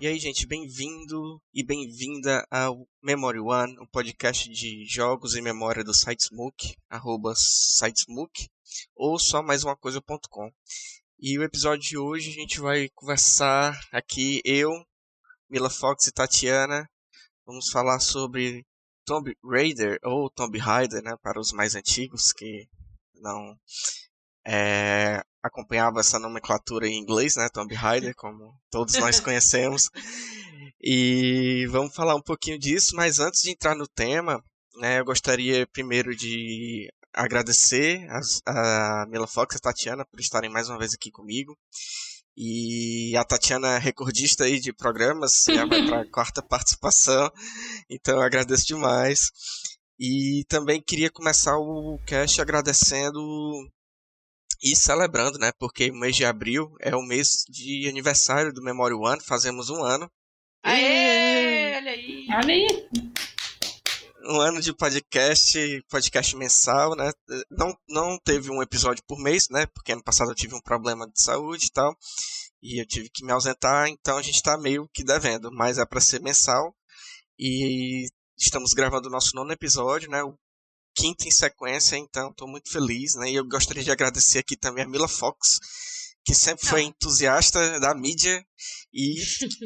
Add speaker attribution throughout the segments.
Speaker 1: E aí, gente, bem-vindo e bem-vinda ao Memory One, um podcast de jogos e memória do SiteSmoke, arroba SiteSmoke, ou só mais uma coisa.com. E o episódio de hoje a gente vai conversar aqui, eu, Mila Fox e Tatiana, vamos falar sobre Tomb Raider, ou Tomb Raider, né, para os mais antigos que não é, acompanhava essa nomenclatura em inglês, né, Tomb Raider, como todos nós conhecemos. E vamos falar um pouquinho disso, mas antes de entrar no tema, né, eu gostaria primeiro de agradecer a, a Mila Fox e a Tatiana por estarem mais uma vez aqui comigo. E a Tatiana é recordista aí de programas, já vai para a quarta participação, então eu agradeço demais. E também queria começar o cast agradecendo e celebrando, né? Porque o mês de abril é o mês de aniversário do Memory One, fazemos um ano.
Speaker 2: Aê! Olha aí!
Speaker 3: Olha aí!
Speaker 1: Um ano de podcast, podcast mensal, né? Não, não teve um episódio por mês, né? Porque ano passado eu tive um problema de saúde e tal. E eu tive que me ausentar, então a gente tá meio que devendo, mas é para ser mensal. E estamos gravando o nosso nono episódio, né? O quinta em sequência, então estou muito feliz, né? E eu gostaria de agradecer aqui também a Mila Fox, que sempre foi ah. entusiasta da mídia e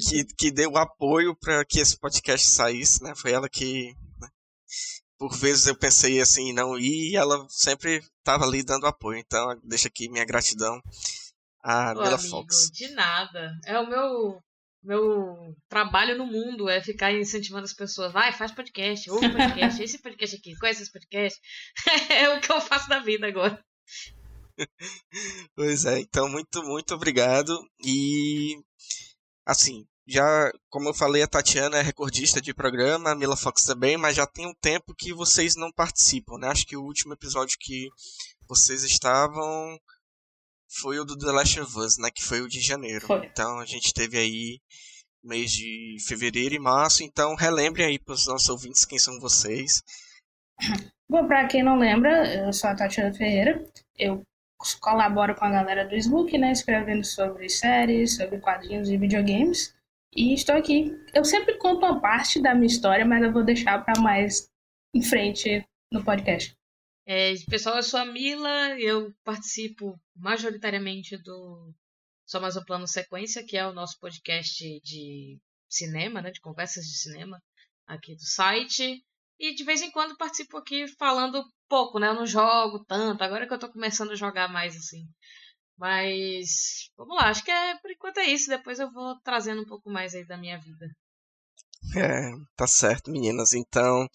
Speaker 1: que, que deu apoio para que esse podcast saísse, né? Foi ela que, né? por vezes eu pensei assim não ir, e ela sempre estava ali dando apoio. Então, deixa aqui minha gratidão a Ô, Mila amigo, Fox.
Speaker 2: De nada. É o meu meu trabalho no mundo é ficar incentivando as pessoas. Vai, faz podcast, ouve podcast, esse podcast aqui, conhece esse podcast. é o que eu faço da vida agora.
Speaker 1: Pois é, então muito, muito obrigado. E assim, já, como eu falei, a Tatiana é recordista de programa, a Mila Fox também, mas já tem um tempo que vocês não participam, né? Acho que o último episódio que vocês estavam foi o do The Last of Us, né? Que foi o de janeiro. Foi. Então a gente teve aí mês de fevereiro e março. Então relembrem aí para os nossos ouvintes quem são vocês.
Speaker 3: Bom, para quem não lembra, eu sou a Tatiana Ferreira. Eu colaboro com a galera do Smook, né? Escrevendo sobre séries, sobre quadrinhos e videogames. E estou aqui. Eu sempre conto uma parte da minha história, mas eu vou deixar para mais em frente no podcast.
Speaker 2: É, pessoal, eu sou a Mila, eu participo majoritariamente do Só Mais um Plano Sequência, que é o nosso podcast de cinema, né, de conversas de cinema aqui do site. E de vez em quando participo aqui falando pouco, né? Eu não jogo tanto, agora que eu tô começando a jogar mais assim. Mas vamos lá, acho que é por enquanto é isso. Depois eu vou trazendo um pouco mais aí da minha vida.
Speaker 1: É, tá certo, meninas. Então,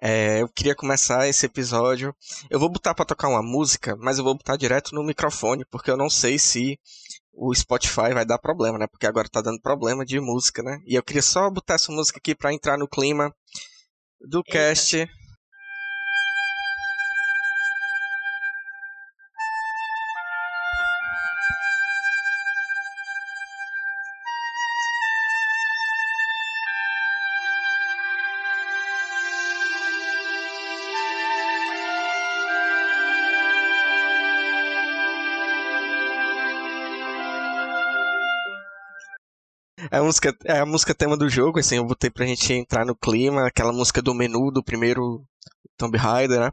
Speaker 1: é, eu queria começar esse episódio. Eu vou botar para tocar uma música, mas eu vou botar direto no microfone, porque eu não sei se o Spotify vai dar problema, né? Porque agora tá dando problema de música, né? E eu queria só botar essa música aqui para entrar no clima do Eita. cast a música, é a música tema do jogo, assim, eu botei pra gente entrar no clima, aquela música do menu do primeiro Tomb Raider, né?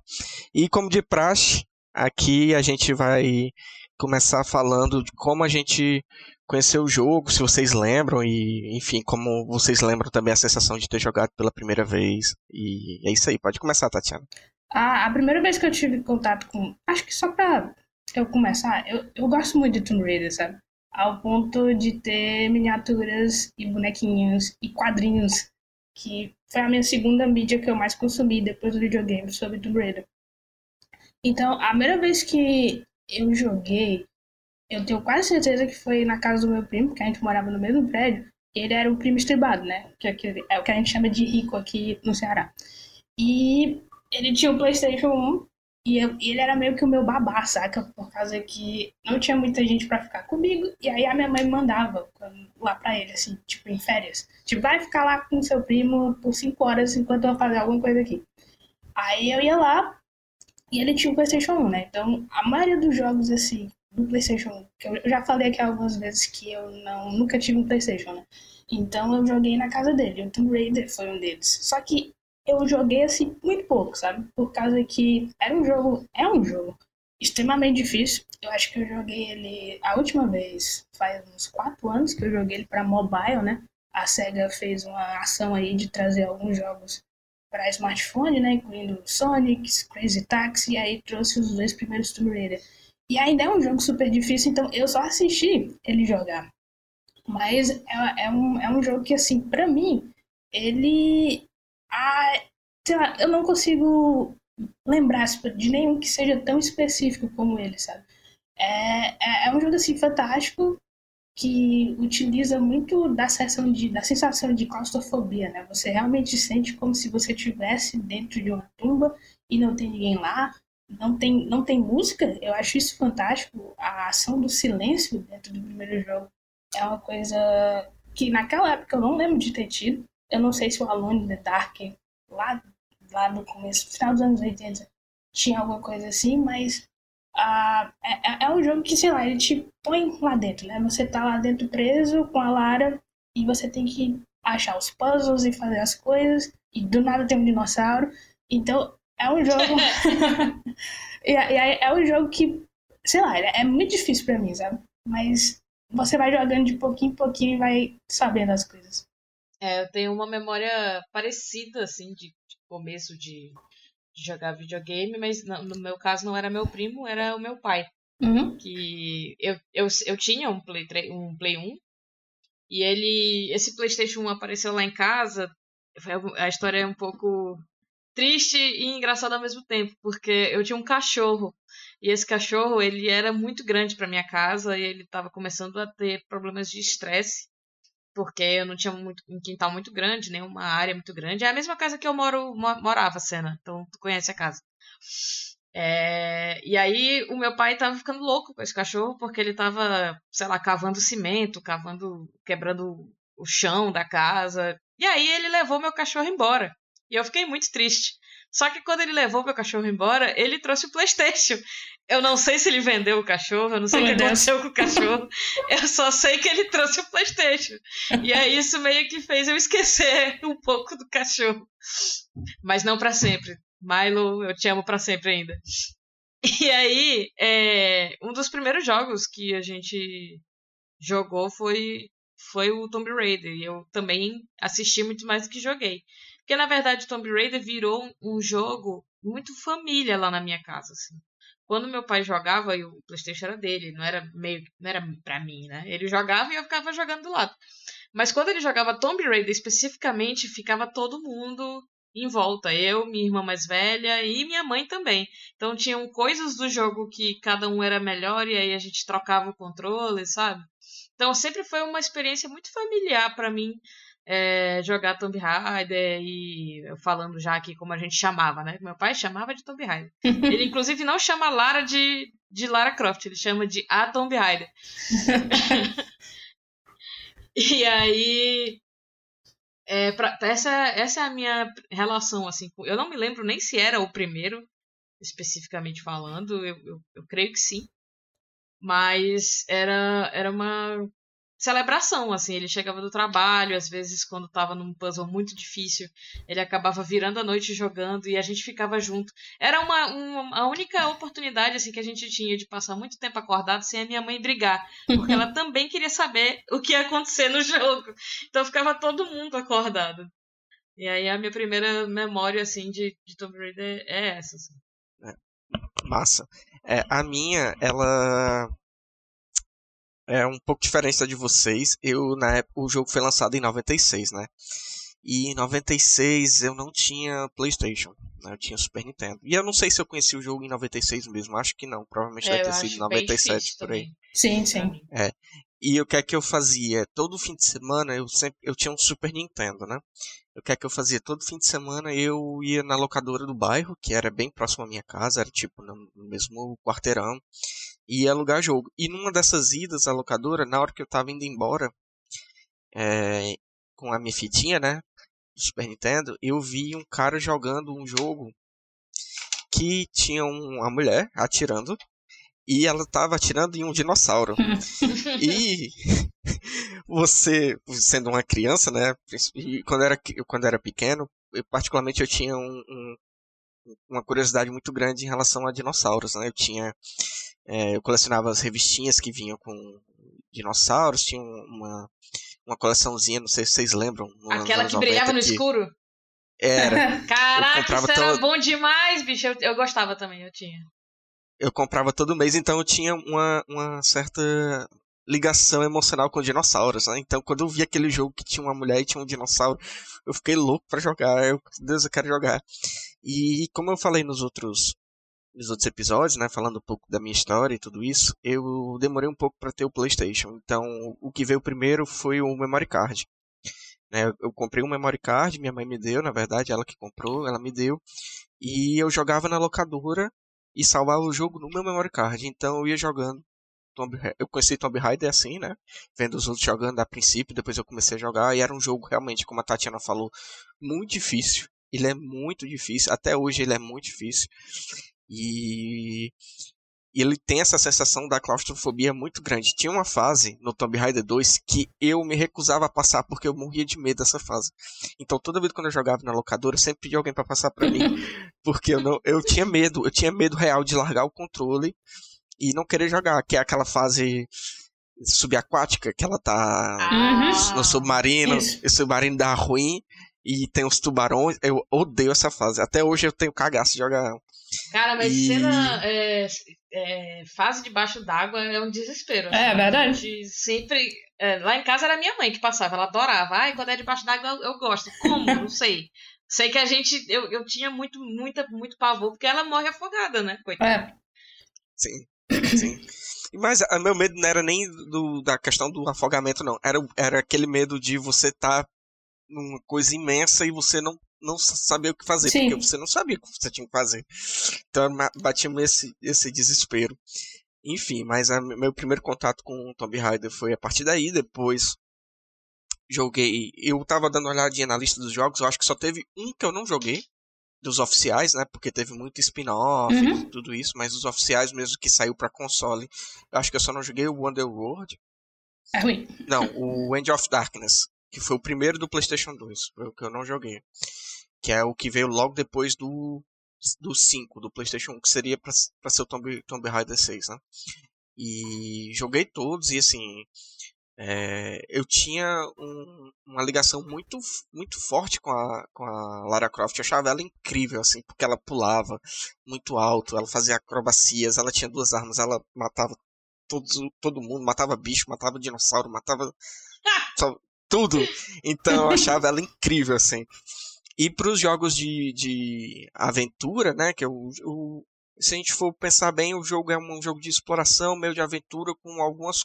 Speaker 1: E como de praxe, aqui a gente vai começar falando de como a gente conheceu o jogo, se vocês lembram, e enfim, como vocês lembram também a sensação de ter jogado pela primeira vez. E é isso aí, pode começar, Tatiana.
Speaker 3: A, a primeira vez que eu tive contato com. Acho que só pra eu começar, eu, eu gosto muito de Tomb Raider, sabe? Ao ponto de ter miniaturas e bonequinhos e quadrinhos, que foi a minha segunda mídia que eu mais consumi depois do videogame sobre Tomb Raider. Então, a primeira vez que eu joguei, eu tenho quase certeza que foi na casa do meu primo, que a gente morava no mesmo prédio. Ele era o primo estribado, né? Que é, é o que a gente chama de rico aqui no Ceará. E ele tinha o PlayStation 1 e eu, ele era meio que o meu babá, saca? Por causa que não tinha muita gente para ficar comigo. E aí a minha mãe mandava lá pra ele, assim, tipo, em férias. Tipo, vai ficar lá com seu primo por cinco horas enquanto eu fazer alguma coisa aqui. Aí eu ia lá e ele tinha o PlayStation 1, né? Então, a maioria dos jogos, assim, do PlayStation 1, que eu já falei aqui algumas vezes que eu não, nunca tive um PlayStation, né? Então eu joguei na casa dele. O Tomb Raider foi um deles. Só que eu joguei assim muito pouco, sabe? Por causa que era um jogo, é um jogo extremamente difícil. Eu acho que eu joguei ele a última vez faz uns quatro anos que eu joguei ele para mobile, né? A Sega fez uma ação aí de trazer alguns jogos para smartphone, né? Incluindo Sonic, Crazy Taxi, e aí trouxe os dois primeiros Tomb Raider. E ainda é um jogo super difícil, então eu só assisti ele jogar. Mas é, é, um, é um jogo que, assim, pra mim, ele. Ah, sei lá, eu não consigo lembrar de nenhum que seja tão específico como ele, sabe? É, é, é um jogo, assim, fantástico que utiliza muito da sensação de, da sensação de claustrofobia, né? Você realmente sente como se você estivesse dentro de uma tumba e não tem ninguém lá, não tem, não tem música. Eu acho isso fantástico. A ação do silêncio dentro do primeiro jogo é uma coisa que naquela época eu não lembro de ter tido. Eu não sei se o Alone the Dark, lá, lá no começo, final dos anos 80, tinha alguma coisa assim, mas ah, é, é, um jogo que, sei lá, ele te põe lá dentro, né? Você tá lá dentro preso com a Lara e você tem que achar os puzzles e fazer as coisas, e do nada tem um dinossauro. Então, é um jogo. e, é, é um jogo que, sei lá, é muito difícil para mim, sabe? Mas você vai jogando de pouquinho em pouquinho e vai sabendo as coisas.
Speaker 2: É, eu tenho uma memória parecida, assim, de, de começo de, de, jogar videogame, mas no, no, meu caso não era meu primo, era o meu pai.
Speaker 3: Uhum.
Speaker 2: Que eu, eu, eu tinha um Play, 3, um Play 1, e ele. Esse PlayStation 1 apareceu lá em casa. A história é um pouco triste e engraçada ao mesmo tempo, porque eu tinha um cachorro e esse cachorro ele era muito grande para minha casa e ele estava começando a ter problemas de estresse porque eu não tinha muito, um quintal muito grande, nem uma área muito grande. É a mesma casa que eu moro, morava, Cena. Então tu conhece a casa. É, e aí o meu pai tava ficando louco com esse cachorro porque ele tava, sei lá, cavando cimento, cavando, quebrando o chão da casa. E aí ele levou meu cachorro embora. E eu fiquei muito triste. Só que quando ele levou meu cachorro embora, ele trouxe o PlayStation. Eu não sei se ele vendeu o cachorro, eu não sei o que aconteceu com o cachorro. Eu só sei que ele trouxe o PlayStation. E aí isso meio que fez eu esquecer um pouco do cachorro. Mas não para sempre. Milo, eu te amo para sempre ainda. E aí, é, um dos primeiros jogos que a gente jogou foi, foi o Tomb Raider. E eu também assisti muito mais do que joguei. Porque, na verdade, Tomb Raider virou um jogo muito família lá na minha casa, assim. Quando meu pai jogava, e o Playstation era dele, não era meio, não era pra mim, né? Ele jogava e eu ficava jogando do lado. Mas quando ele jogava Tomb Raider especificamente, ficava todo mundo em volta. Eu, minha irmã mais velha e minha mãe também. Então tinham coisas do jogo que cada um era melhor e aí a gente trocava o controle, sabe? Então sempre foi uma experiência muito familiar para mim é, jogar Tomb Raider e falando já aqui como a gente chamava, né? Meu pai chamava de Tomb Raider. Ele inclusive não chama Lara de, de Lara Croft, ele chama de a Tomb Raider. e aí é, pra, essa, essa é a minha relação assim. Eu não me lembro nem se era o primeiro especificamente falando, eu, eu, eu creio que sim. Mas era, era uma celebração, assim, ele chegava do trabalho, às vezes quando estava num puzzle muito difícil, ele acabava virando a noite jogando e a gente ficava junto. Era uma, uma a única oportunidade assim que a gente tinha de passar muito tempo acordado sem a minha mãe brigar, porque ela também queria saber o que ia acontecer no jogo. Então ficava todo mundo acordado. E aí a minha primeira memória assim de, de Tomb Raider é essa. Assim.
Speaker 1: É, massa. É, a minha, ela é um pouco diferente da de vocês. Eu, na época, o jogo foi lançado em 96, né? E em 96 eu não tinha PlayStation, né? eu tinha Super Nintendo. E eu não sei se eu conheci o jogo em 96 mesmo, acho que não, provavelmente é, deve ter sido em 97 por aí.
Speaker 3: Sim, sim.
Speaker 1: É. E o que é que eu fazia? Todo fim de semana eu sempre eu tinha um Super Nintendo, né? O que é que eu fazia? Todo fim de semana eu ia na locadora do bairro, que era bem próximo à minha casa, era tipo no mesmo quarteirão e alugar jogo. E numa dessas idas à locadora, na hora que eu tava indo embora, é, com a minha fitinha, né, do Super Nintendo, eu vi um cara jogando um jogo que tinha uma mulher atirando e ela tava atirando em um dinossauro. e você, sendo uma criança, né? Quando era, quando era pequeno, eu, particularmente eu tinha um, um, uma curiosidade muito grande em relação a dinossauros, né? Eu tinha. É, eu colecionava as revistinhas que vinham com dinossauros, tinha uma, uma coleçãozinha, não sei se vocês lembram.
Speaker 2: Aquela que brilhava no que... escuro?
Speaker 1: Era.
Speaker 2: Caraca, isso era bom demais, bicho. Eu, eu gostava também, eu tinha.
Speaker 1: Eu comprava todo mês, então eu tinha uma, uma certa ligação emocional com dinossauros, né? Então, quando eu vi aquele jogo que tinha uma mulher e tinha um dinossauro, eu fiquei louco para jogar. Eu, Deus, eu quero jogar. E como eu falei nos outros nos outros episódios, né, falando um pouco da minha história e tudo isso, eu demorei um pouco para ter o PlayStation. Então, o que veio primeiro foi o memory card. Né, eu comprei um memory card, minha mãe me deu, na verdade, ela que comprou, ela me deu, e eu jogava na locadora e salvava o jogo no meu memory card. Então, eu ia jogando eu conheci Tomb Raider assim, né? Vendo os outros jogando a princípio, depois eu comecei a jogar e era um jogo realmente, como a Tatiana falou, muito difícil. Ele é muito difícil, até hoje ele é muito difícil. E ele tem essa sensação da claustrofobia muito grande. Tinha uma fase no Tomb Raider 2 que eu me recusava a passar porque eu morria de medo dessa fase. Então toda vez que eu jogava na locadora, eu sempre pedia alguém para passar para mim, porque eu não, eu tinha medo, eu tinha medo real de largar o controle e não querer jogar, que é aquela fase subaquática que ela tá
Speaker 2: uhum.
Speaker 1: no submarino, Isso. e o submarino dá ruim e tem os tubarões. Eu odeio essa fase. Até hoje eu tenho cagaço de jogar
Speaker 2: Cara, mas e... cena é, é, fase debaixo d'água é um desespero.
Speaker 3: É, assim, verdade.
Speaker 2: sempre. É, lá em casa era minha mãe que passava, ela adorava. Ai, quando é debaixo d'água eu, eu, gosto. Como? Não sei. Sei que a gente. Eu, eu tinha muito, muita, muito pavor, porque ela morre afogada, né? Coitada. É.
Speaker 1: Sim. Sim. Mas o meu medo não era nem do, da questão do afogamento, não. Era, era aquele medo de você estar tá numa coisa imensa e você não, não saber o que fazer. Sim. Porque você não sabia o que você tinha que fazer. Então batia esse, esse desespero. Enfim, mas a, meu primeiro contato com o Tomb Raider foi a partir daí. Depois joguei. Eu tava dando uma olhadinha na lista dos jogos. Eu acho que só teve um que eu não joguei, dos oficiais, né? Porque teve muito spin-off uhum. e tudo isso, mas os oficiais mesmo que saiu para console, eu acho que eu só não joguei o Wonderworld.
Speaker 3: É ruim.
Speaker 1: Não, o End of Darkness, que foi o primeiro do PlayStation 2, foi o que eu não joguei. Que é o que veio logo depois do do 5 do PlayStation 1, que seria para ser o Tomb, Tomb Raider 6, né? E joguei todos e assim, é, eu tinha um, uma ligação muito, muito forte com a, com a Lara Croft. Eu achava ela incrível, assim, porque ela pulava muito alto, ela fazia acrobacias, ela tinha duas armas, ela matava todos, todo mundo, matava bicho, matava dinossauro, matava tudo. Então eu achava ela incrível, assim. E para os jogos de, de aventura, né, que é o, o, se a gente for pensar bem, o jogo é um jogo de exploração, meio de aventura, com algumas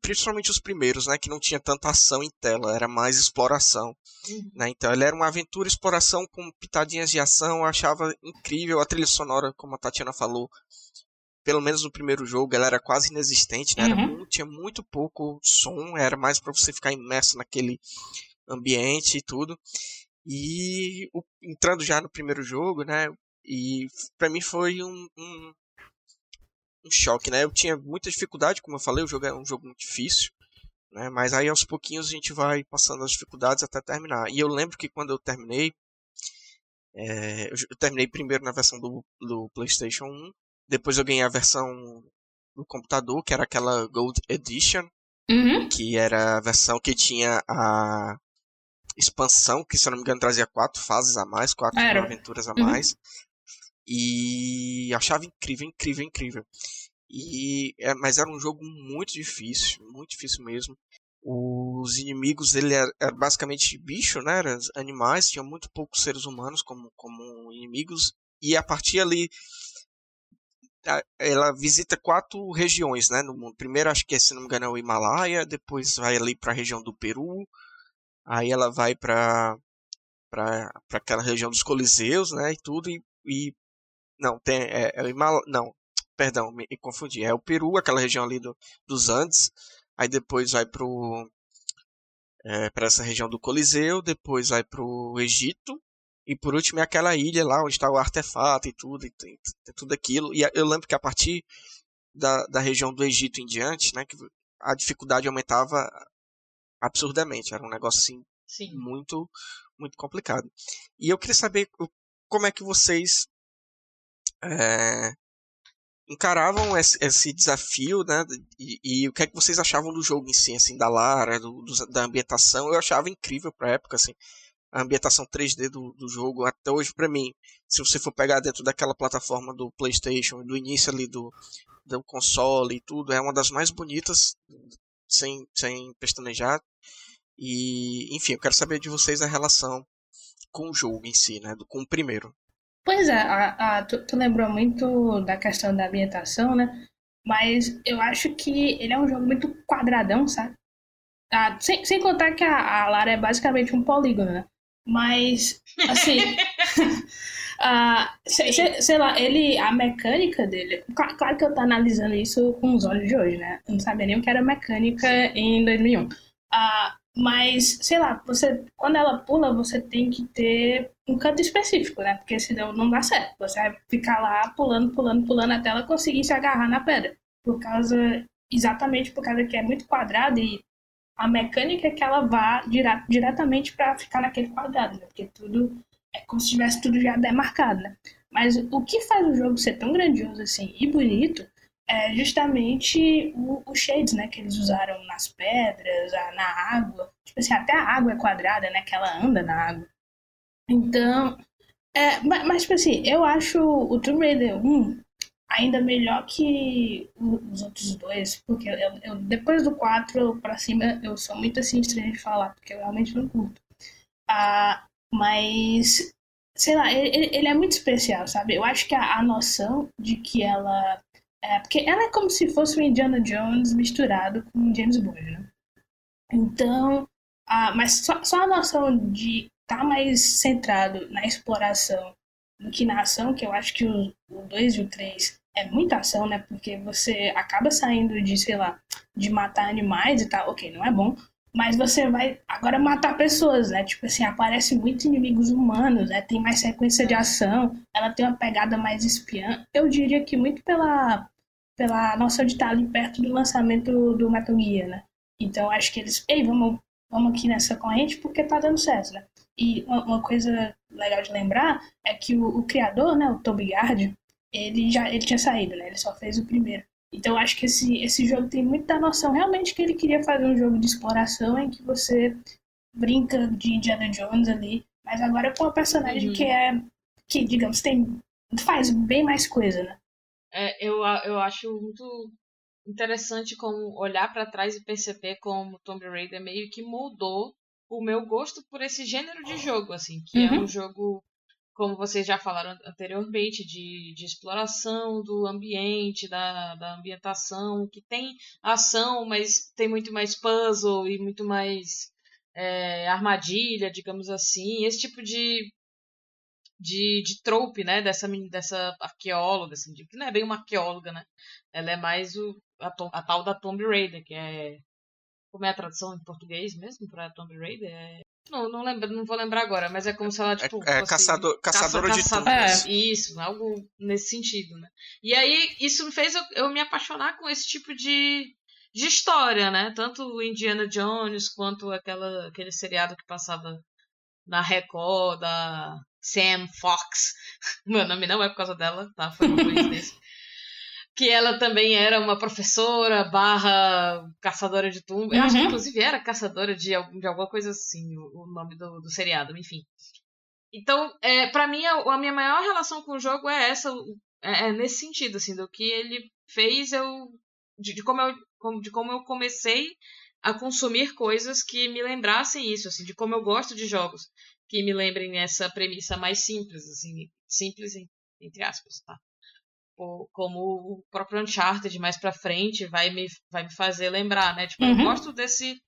Speaker 1: principalmente os primeiros, né, que não tinha tanta ação em tela, era mais exploração. Uhum. Né? Então ele era uma aventura exploração com pitadinhas de ação, eu achava incrível a trilha sonora, como a Tatiana falou. Pelo menos no primeiro jogo ela era quase inexistente, né? Uhum. Muito, tinha muito pouco som, era mais para você ficar imerso naquele ambiente e tudo. E o, entrando já no primeiro jogo, né? E para mim foi um, um um choque, né? Eu tinha muita dificuldade, como eu falei, o jogo é um jogo muito difícil, né? Mas aí aos pouquinhos a gente vai passando as dificuldades até terminar. E eu lembro que quando eu terminei, é, eu terminei primeiro na versão do, do PlayStation 1, depois eu ganhei a versão do computador, que era aquela Gold Edition,
Speaker 3: uhum.
Speaker 1: que era a versão que tinha a expansão, que se eu não me engano trazia quatro fases a mais, quatro era. aventuras a uhum. mais. E achava incrível, incrível, incrível. E, é, mas era um jogo muito difícil, muito difícil mesmo. Os inimigos, ele era, era basicamente bicho, né? Eram animais, tinha muito poucos seres humanos como, como inimigos. E a partir ali, ela visita quatro regiões, né, no mundo. Primeiro, acho que, se não me engano, é o Himalaia, depois vai ali para a região do Peru, aí ela vai para para aquela região dos Coliseus, né, e tudo, e, e não, tem. É, é o. Não, perdão, me confundi. É o Peru, aquela região ali do, dos Andes. Aí depois vai pro. É, para essa região do Coliseu. Depois vai pro Egito. E por último é aquela ilha lá onde está o artefato e tudo. E tem, tem tudo aquilo. E eu lembro que a partir da, da região do Egito em diante, né, que a dificuldade aumentava absurdamente. Era um negócio assim
Speaker 2: Sim.
Speaker 1: muito muito complicado. E eu queria saber como é que vocês é, encaravam esse, esse, desafio, né? E, e, o que é que vocês achavam do jogo em si, assim, da Lara, do, do, da ambientação? Eu achava incrível pra época, assim, a ambientação 3D do, do jogo. Até hoje, para mim, se você for pegar dentro daquela plataforma do PlayStation, do início ali do, do console e tudo, é uma das mais bonitas, sem, sem pestanejar. E, enfim, eu quero saber de vocês a relação com o jogo em si, né? Com o primeiro.
Speaker 3: Pois é, a, a, tu, tu, lembrou muito da questão da ambientação, né? Mas eu acho que ele é um jogo muito quadradão, sabe? Ah, sem, sem contar que a, a Lara é basicamente um polígono, né? Mas, assim. ah, sei, sei, lá, ele. A mecânica dele. Claro, claro que eu tô analisando isso com os olhos de hoje, né? Eu não sabia nem o que era mecânica em 2001. Ah, mas, sei lá, você quando ela pula, você tem que ter um canto específico, né? Porque senão não dá certo. Você vai ficar lá pulando, pulando, pulando até ela conseguir se agarrar na pedra. Por causa. Exatamente por causa que é muito quadrado e a mecânica é que ela vá dire diretamente para ficar naquele quadrado, né? Porque tudo é como se tivesse tudo já demarcado, né? Mas o que faz o jogo ser tão grandioso assim e bonito é justamente o, o shades, né, que eles usaram nas pedras, na água. Tipo assim, até a água é quadrada, né, que ela anda na água. Então, é, mas, mas tipo assim, eu acho o Tomb Raider 1 ainda melhor que os outros dois, porque eu, eu depois do 4 pra cima eu sou muito assim estranho de falar, porque eu realmente não curto. Ah, mas, sei lá, ele, ele é muito especial, sabe? Eu acho que a, a noção de que ela é, porque ela é como se fosse o Indiana Jones misturado com James Bond, né? Então, a, mas só, só a noção de estar tá mais centrado na exploração do que na ação, que eu acho que o 2 e o 3 é muita ação, né? Porque você acaba saindo de, sei lá, de matar animais e tal, ok, não é bom, mas você vai agora matar pessoas, né? Tipo assim, aparece muitos inimigos humanos, né? Tem mais sequência de ação, ela tem uma pegada mais espiã. Eu diria que muito pela pela nossa de estar ali perto do lançamento do Metal Gear, né? Então acho que eles, ei, vamos, vamos aqui nessa corrente porque tá dando certo, né? E uma, uma coisa legal de lembrar é que o, o, criador, né, o Toby Gard, ele já ele tinha saído, né? Ele só fez o primeiro. Então acho que esse, esse jogo tem muita noção realmente que ele queria fazer um jogo de exploração em que você brinca de Indiana Jones ali, mas agora com uma personagem uhum. que é que digamos tem faz bem mais coisa, né?
Speaker 2: É, eu, eu acho muito interessante como olhar para trás e perceber como Tomb Raider meio que mudou o meu gosto por esse gênero de jogo, assim, que uhum. é um jogo, como vocês já falaram anteriormente, de, de exploração do ambiente, da, da ambientação, que tem ação, mas tem muito mais puzzle e muito mais é, armadilha, digamos assim. Esse tipo de, de, de trope, né, dessa, dessa arqueóloga, assim, de, que não é bem uma arqueóloga, né? Ela é mais o, a, a tal da Tomb Raider, que é. Como é a tradução em português mesmo para Tomb Raider? É, não, não, lembro, não vou lembrar agora, mas é como se ela, é, tipo.
Speaker 1: É, é caçador, caçadora caça, de tumbas.
Speaker 2: É, isso, algo nesse sentido, né? E aí, isso me fez eu, eu me apaixonar com esse tipo de, de história, né? Tanto Indiana Jones quanto aquela, aquele seriado que passava na Record da Sam Fox. Meu nome não é por causa dela, tá? Foi uma coincidência. que ela também era uma professora barra caçadora de tumbas. Uhum. Eu acho que uhum. inclusive era caçadora de, de alguma coisa assim, o, o nome do, do seriado, enfim. Então, é, para mim, a, a, minha maior relação com o jogo é essa, é, é, nesse sentido, assim, do que ele fez eu. De, de, como eu de como eu comecei a consumir coisas que me lembrassem isso, assim, de como eu gosto de jogos que me lembrem essa premissa mais simples, assim, simples entre aspas, tá? Como o próprio Uncharted mais pra frente vai me, vai me fazer lembrar, né? Tipo, uhum. eu gosto desse.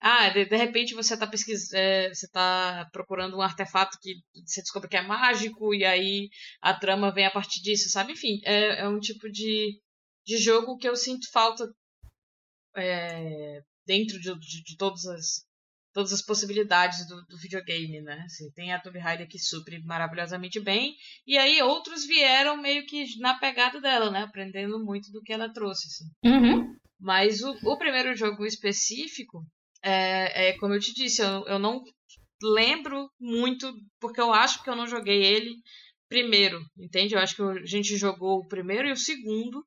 Speaker 2: Ah, de, de repente você tá pesquisando, é, você tá procurando um artefato que você descobre que é mágico, e aí a trama vem a partir disso, sabe? Enfim, é, é um tipo de, de jogo que eu sinto falta é, dentro de, de, de todas as todas as possibilidades do, do videogame, né? Assim, tem a Tomb Raider que supre maravilhosamente bem, e aí outros vieram meio que na pegada dela, né? Aprendendo muito do que ela trouxe, assim.
Speaker 3: Uhum.
Speaker 2: Mas o, o primeiro jogo específico, é, é como eu te disse, eu, eu não lembro muito, porque eu acho que eu não joguei ele primeiro, entende? Eu acho que a gente jogou o primeiro e o segundo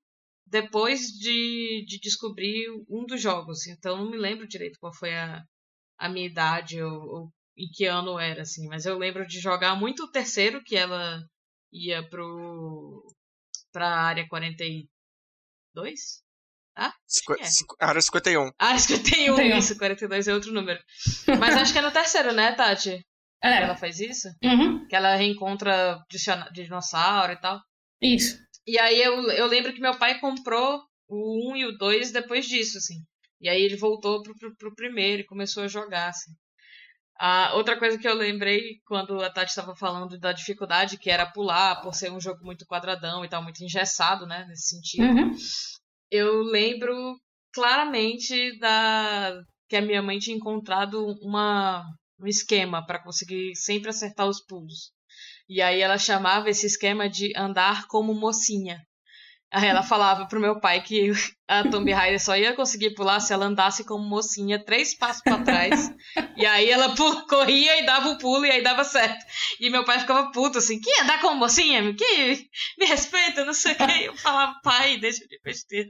Speaker 2: depois de, de descobrir um dos jogos. Então não me lembro direito qual foi a, a minha idade ou, ou em que ano era, assim. Mas eu lembro de jogar muito o terceiro, que ela ia pro pra área 42? Ah?
Speaker 1: Cinqu é. área 51.
Speaker 2: Área 51, 51, isso, 42 é outro número. Mas acho que é no terceiro, né, Tati? É. Que ela faz isso?
Speaker 3: Uhum.
Speaker 2: Que ela reencontra dinossauro e tal.
Speaker 3: Isso.
Speaker 2: E aí eu, eu lembro que meu pai comprou o 1 e o 2 depois disso, assim. E aí ele voltou pro, pro, pro primeiro e começou a jogar, assim. Ah, outra coisa que eu lembrei quando a Tati estava falando da dificuldade que era pular, por ser um jogo muito quadradão e tal, muito engessado, né, nesse sentido.
Speaker 3: Uhum.
Speaker 2: Eu lembro claramente da que a minha mãe tinha encontrado uma, um esquema para conseguir sempre acertar os pulos. E aí ela chamava esse esquema de andar como mocinha. Aí ela falava pro meu pai que a Tomb Raider só ia conseguir pular se ela andasse como mocinha, três passos para trás. e aí ela corria e dava o pulo e aí dava certo. E meu pai ficava puto assim: que andar como mocinha? Que me respeita, não sei o que. Eu falava, pai, deixa de besteira.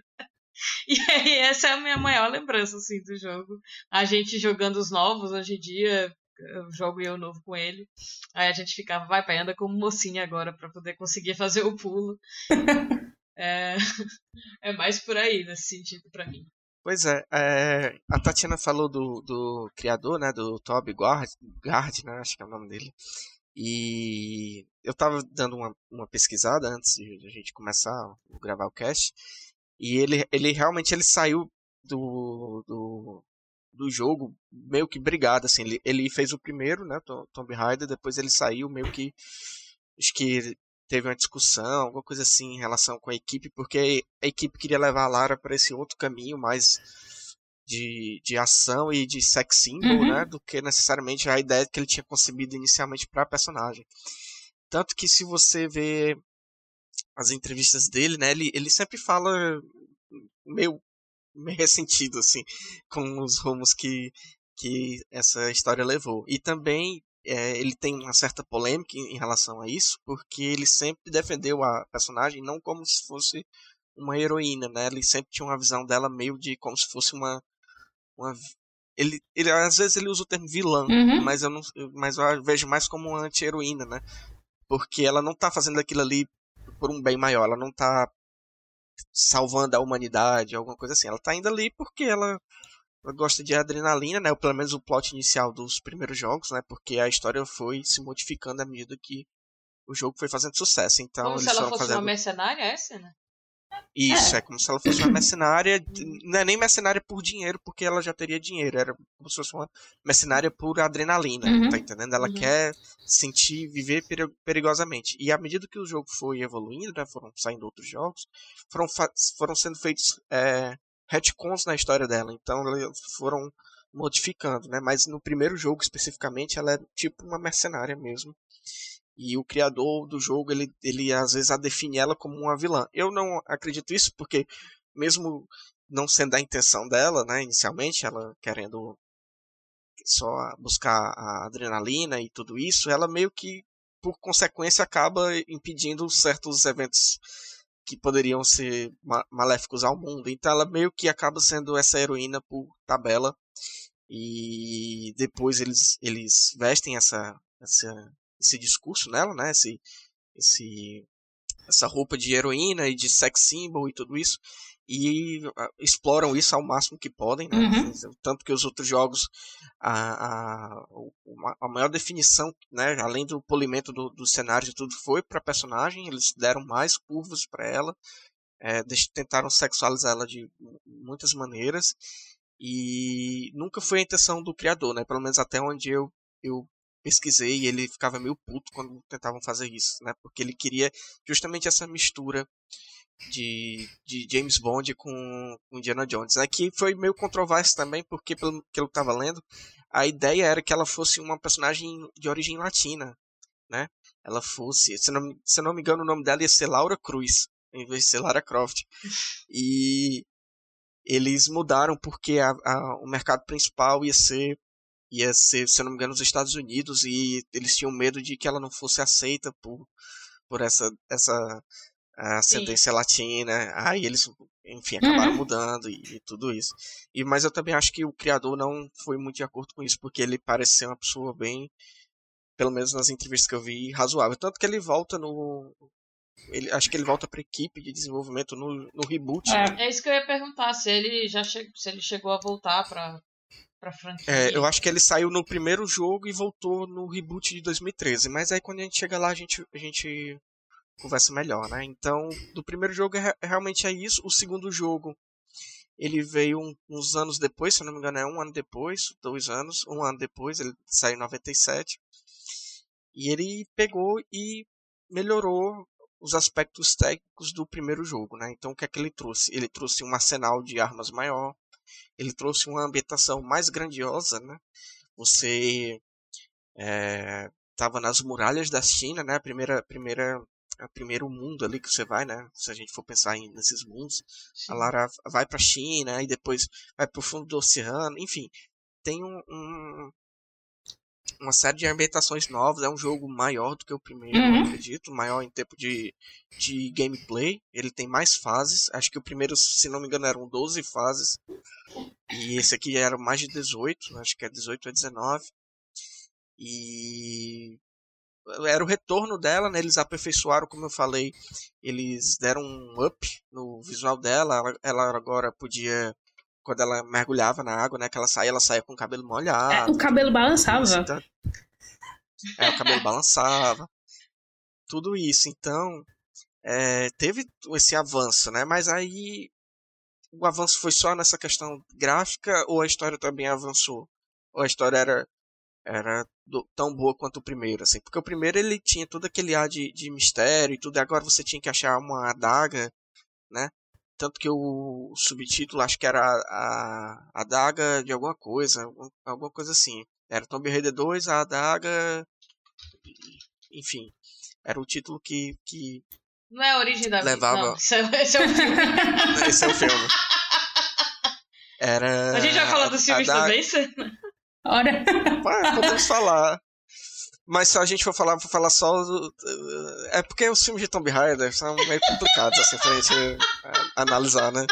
Speaker 2: E aí, essa é a minha maior lembrança assim, do jogo. A gente jogando os novos hoje em dia, eu jogo eu novo com ele. Aí a gente ficava, vai, pai, anda como mocinha agora para poder conseguir fazer o pulo. é, é mais por aí nesse sentido para mim.
Speaker 1: Pois é, é, a Tatiana falou do, do criador, né, do Toby Gard, Gard, né, acho que é o nome dele. E eu tava dando uma, uma pesquisada antes de a gente começar a gravar o cast. E ele, ele realmente ele saiu do, do, do jogo meio que brigado, assim. Ele, ele fez o primeiro, né, Tomb Raider, depois ele saiu meio que acho que teve uma discussão, alguma coisa assim em relação com a equipe, porque a equipe queria levar a Lara para esse outro caminho mais de, de ação e de sex symbol, uhum. né, do que necessariamente a ideia que ele tinha concebido inicialmente para a personagem. Tanto que se você vê as entrevistas dele, né, ele, ele sempre fala meio meio ressentido, assim, com os rumos que, que essa história levou. E também é, ele tem uma certa polêmica em, em, relação a isso, porque ele sempre defendeu a personagem não como se fosse uma heroína, né? Ele sempre tinha uma visão dela meio de como se fosse uma, uma ele, ele às vezes ele usa o termo vilã,
Speaker 3: uhum.
Speaker 1: mas eu não, mas eu vejo mais como uma anti-heroína, né? Porque ela não tá fazendo aquilo ali por um bem maior, ela não tá salvando a humanidade, alguma coisa assim. Ela tá indo ali porque ela, ela gosta de adrenalina, né? Ou pelo menos o plot inicial dos primeiros jogos, né? Porque a história foi se modificando à medida que o jogo foi fazendo sucesso. Então,
Speaker 2: Como se ela fosse
Speaker 1: fazendo...
Speaker 2: uma mercenária, essa, né?
Speaker 1: Isso, é. é. como se ela fosse uma mercenária. não é nem mercenária por dinheiro, porque ela já teria dinheiro. Era como se fosse uma mercenária por adrenalina.
Speaker 3: Uhum.
Speaker 1: Tá entendendo? Ela uhum. quer sentir, viver perigosamente. E à medida que o jogo foi evoluindo, né, foram saindo outros jogos, foram, foram sendo feitos é, retcons na história dela. Então foram modificando, né? Mas no primeiro jogo especificamente, ela é tipo uma mercenária mesmo. E o criador do jogo, ele, ele às vezes a define ela como uma vilã. Eu não acredito isso, porque mesmo não sendo a intenção dela, né, inicialmente, ela querendo só buscar a adrenalina e tudo isso, ela meio que, por consequência, acaba impedindo certos eventos que poderiam ser maléficos ao mundo. Então ela meio que acaba sendo essa heroína por tabela. E depois eles, eles vestem essa, essa esse discurso nela, né? Esse, esse, essa roupa de heroína e de sex symbol e tudo isso. E uh, exploram isso ao máximo que podem, né?
Speaker 3: Uhum.
Speaker 1: Tanto que os outros jogos, a, a, a maior definição, né? Além do polimento do, do cenário e tudo, foi para a personagem. Eles deram mais curvas para ela. É, tentaram sexualizar ela de muitas maneiras. E nunca foi a intenção do criador, né? Pelo menos até onde eu, eu pesquisei e ele ficava meio puto quando tentavam fazer isso, né? Porque ele queria justamente essa mistura de, de James Bond com, com Indiana Jones, né? Que foi meio controverso também, porque pelo que eu estava lendo, a ideia era que ela fosse uma personagem de origem latina, né? Ela fosse, se não, se não me engano, o nome dela ia ser Laura Cruz, em vez de ser Lara Croft. E eles mudaram porque a, a, o mercado principal ia ser ia ser, se não me engano, os Estados Unidos e eles tinham medo de que ela não fosse aceita por, por essa essa ascendência Sim. latina. Aí eles, enfim, acabaram uhum. mudando e, e, tudo isso. E mas eu também acho que o criador não foi muito de acordo com isso, porque ele parece ser uma pessoa bem pelo menos nas entrevistas que eu vi, razoável. Tanto que ele volta no ele, acho que ele volta para equipe de desenvolvimento no, no reboot.
Speaker 2: É. Né? é isso que eu ia perguntar, se ele já che se ele chegou a voltar para para franquia.
Speaker 1: É, eu acho que ele saiu no primeiro jogo e voltou no reboot de 2013, mas aí quando a gente chega lá a gente a gente conversa melhor, né? Então, do primeiro jogo é, realmente é isso. O segundo jogo ele veio uns anos depois, se não me engano é um ano depois, dois anos, um ano depois, ele saiu em 97. E ele pegou e melhorou os aspectos técnicos do primeiro jogo, né? Então o que é que ele trouxe? Ele trouxe um arsenal de armas maior, ele trouxe uma ambientação mais grandiosa, né? Você estava é, nas muralhas da China, né? A primeira, primeira, a primeiro mundo ali que você vai, né? Se a gente for pensar em, nesses mundos, Sim. a Lara vai para a China e depois vai para o fundo do oceano, enfim, tem um, um, uma série de ambientações novas. É um jogo maior do que o primeiro, uhum. acredito. Maior em tempo de, de gameplay. Ele tem mais fases. Acho que o primeiro, se não me engano, eram 12 fases. E esse aqui era mais de 18. Acho que é 18 ou 19. E era o retorno dela, né? Eles aperfeiçoaram, como eu falei, eles deram um up no visual dela. Ela, ela agora podia quando ela mergulhava na água, né? Que ela saía, ela saía com o cabelo molhado.
Speaker 3: É, o cabelo balançava.
Speaker 1: Então, é, o cabelo balançava. Tudo isso. Então, é, teve esse avanço, né? Mas aí o avanço foi só nessa questão gráfica ou a história também avançou? Ou a história era era do, tão boa quanto o primeiro, assim? Porque o primeiro ele tinha todo aquele ar de, de mistério e tudo, e agora você tinha que achar uma adaga, né? Tanto que o subtítulo acho que era a, a adaga de alguma coisa, alguma coisa assim. Era Tomb Raider 2, a adaga. Enfim. Era o título que. que
Speaker 2: não é a origem da
Speaker 1: levava...
Speaker 2: Não, esse, é, esse é o filme.
Speaker 1: esse é o filme. Era.
Speaker 2: A gente já falou dos filmes da... também,
Speaker 3: Ora.
Speaker 1: Podemos falar. Mas se a gente for falar, for falar só. É porque os filmes de Tomb Raider são meio complicados, assim, pra gente é, analisar, né?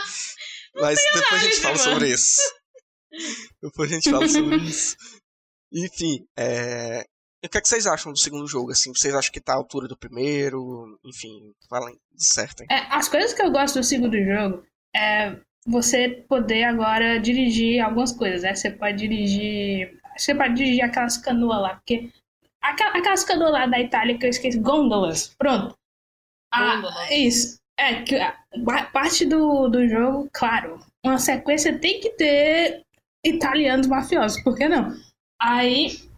Speaker 1: Mas depois a gente fala sobre isso. Depois a gente fala sobre isso. Enfim, é... o que, é que vocês acham do segundo jogo? Assim, vocês acham que tá à altura do primeiro? Enfim, falem, dissertem.
Speaker 3: É, as coisas que eu gosto do segundo jogo é você poder agora dirigir algumas coisas, né? Você pode dirigir. Você pode dirigir aquelas canoas lá, porque Aquela, aquelas canoas lá da Itália que eu esqueci, gôndolas, pronto. Ah, isso. É, que parte do, do jogo, claro, uma sequência tem que ter italianos mafiosos, por que não? Aí.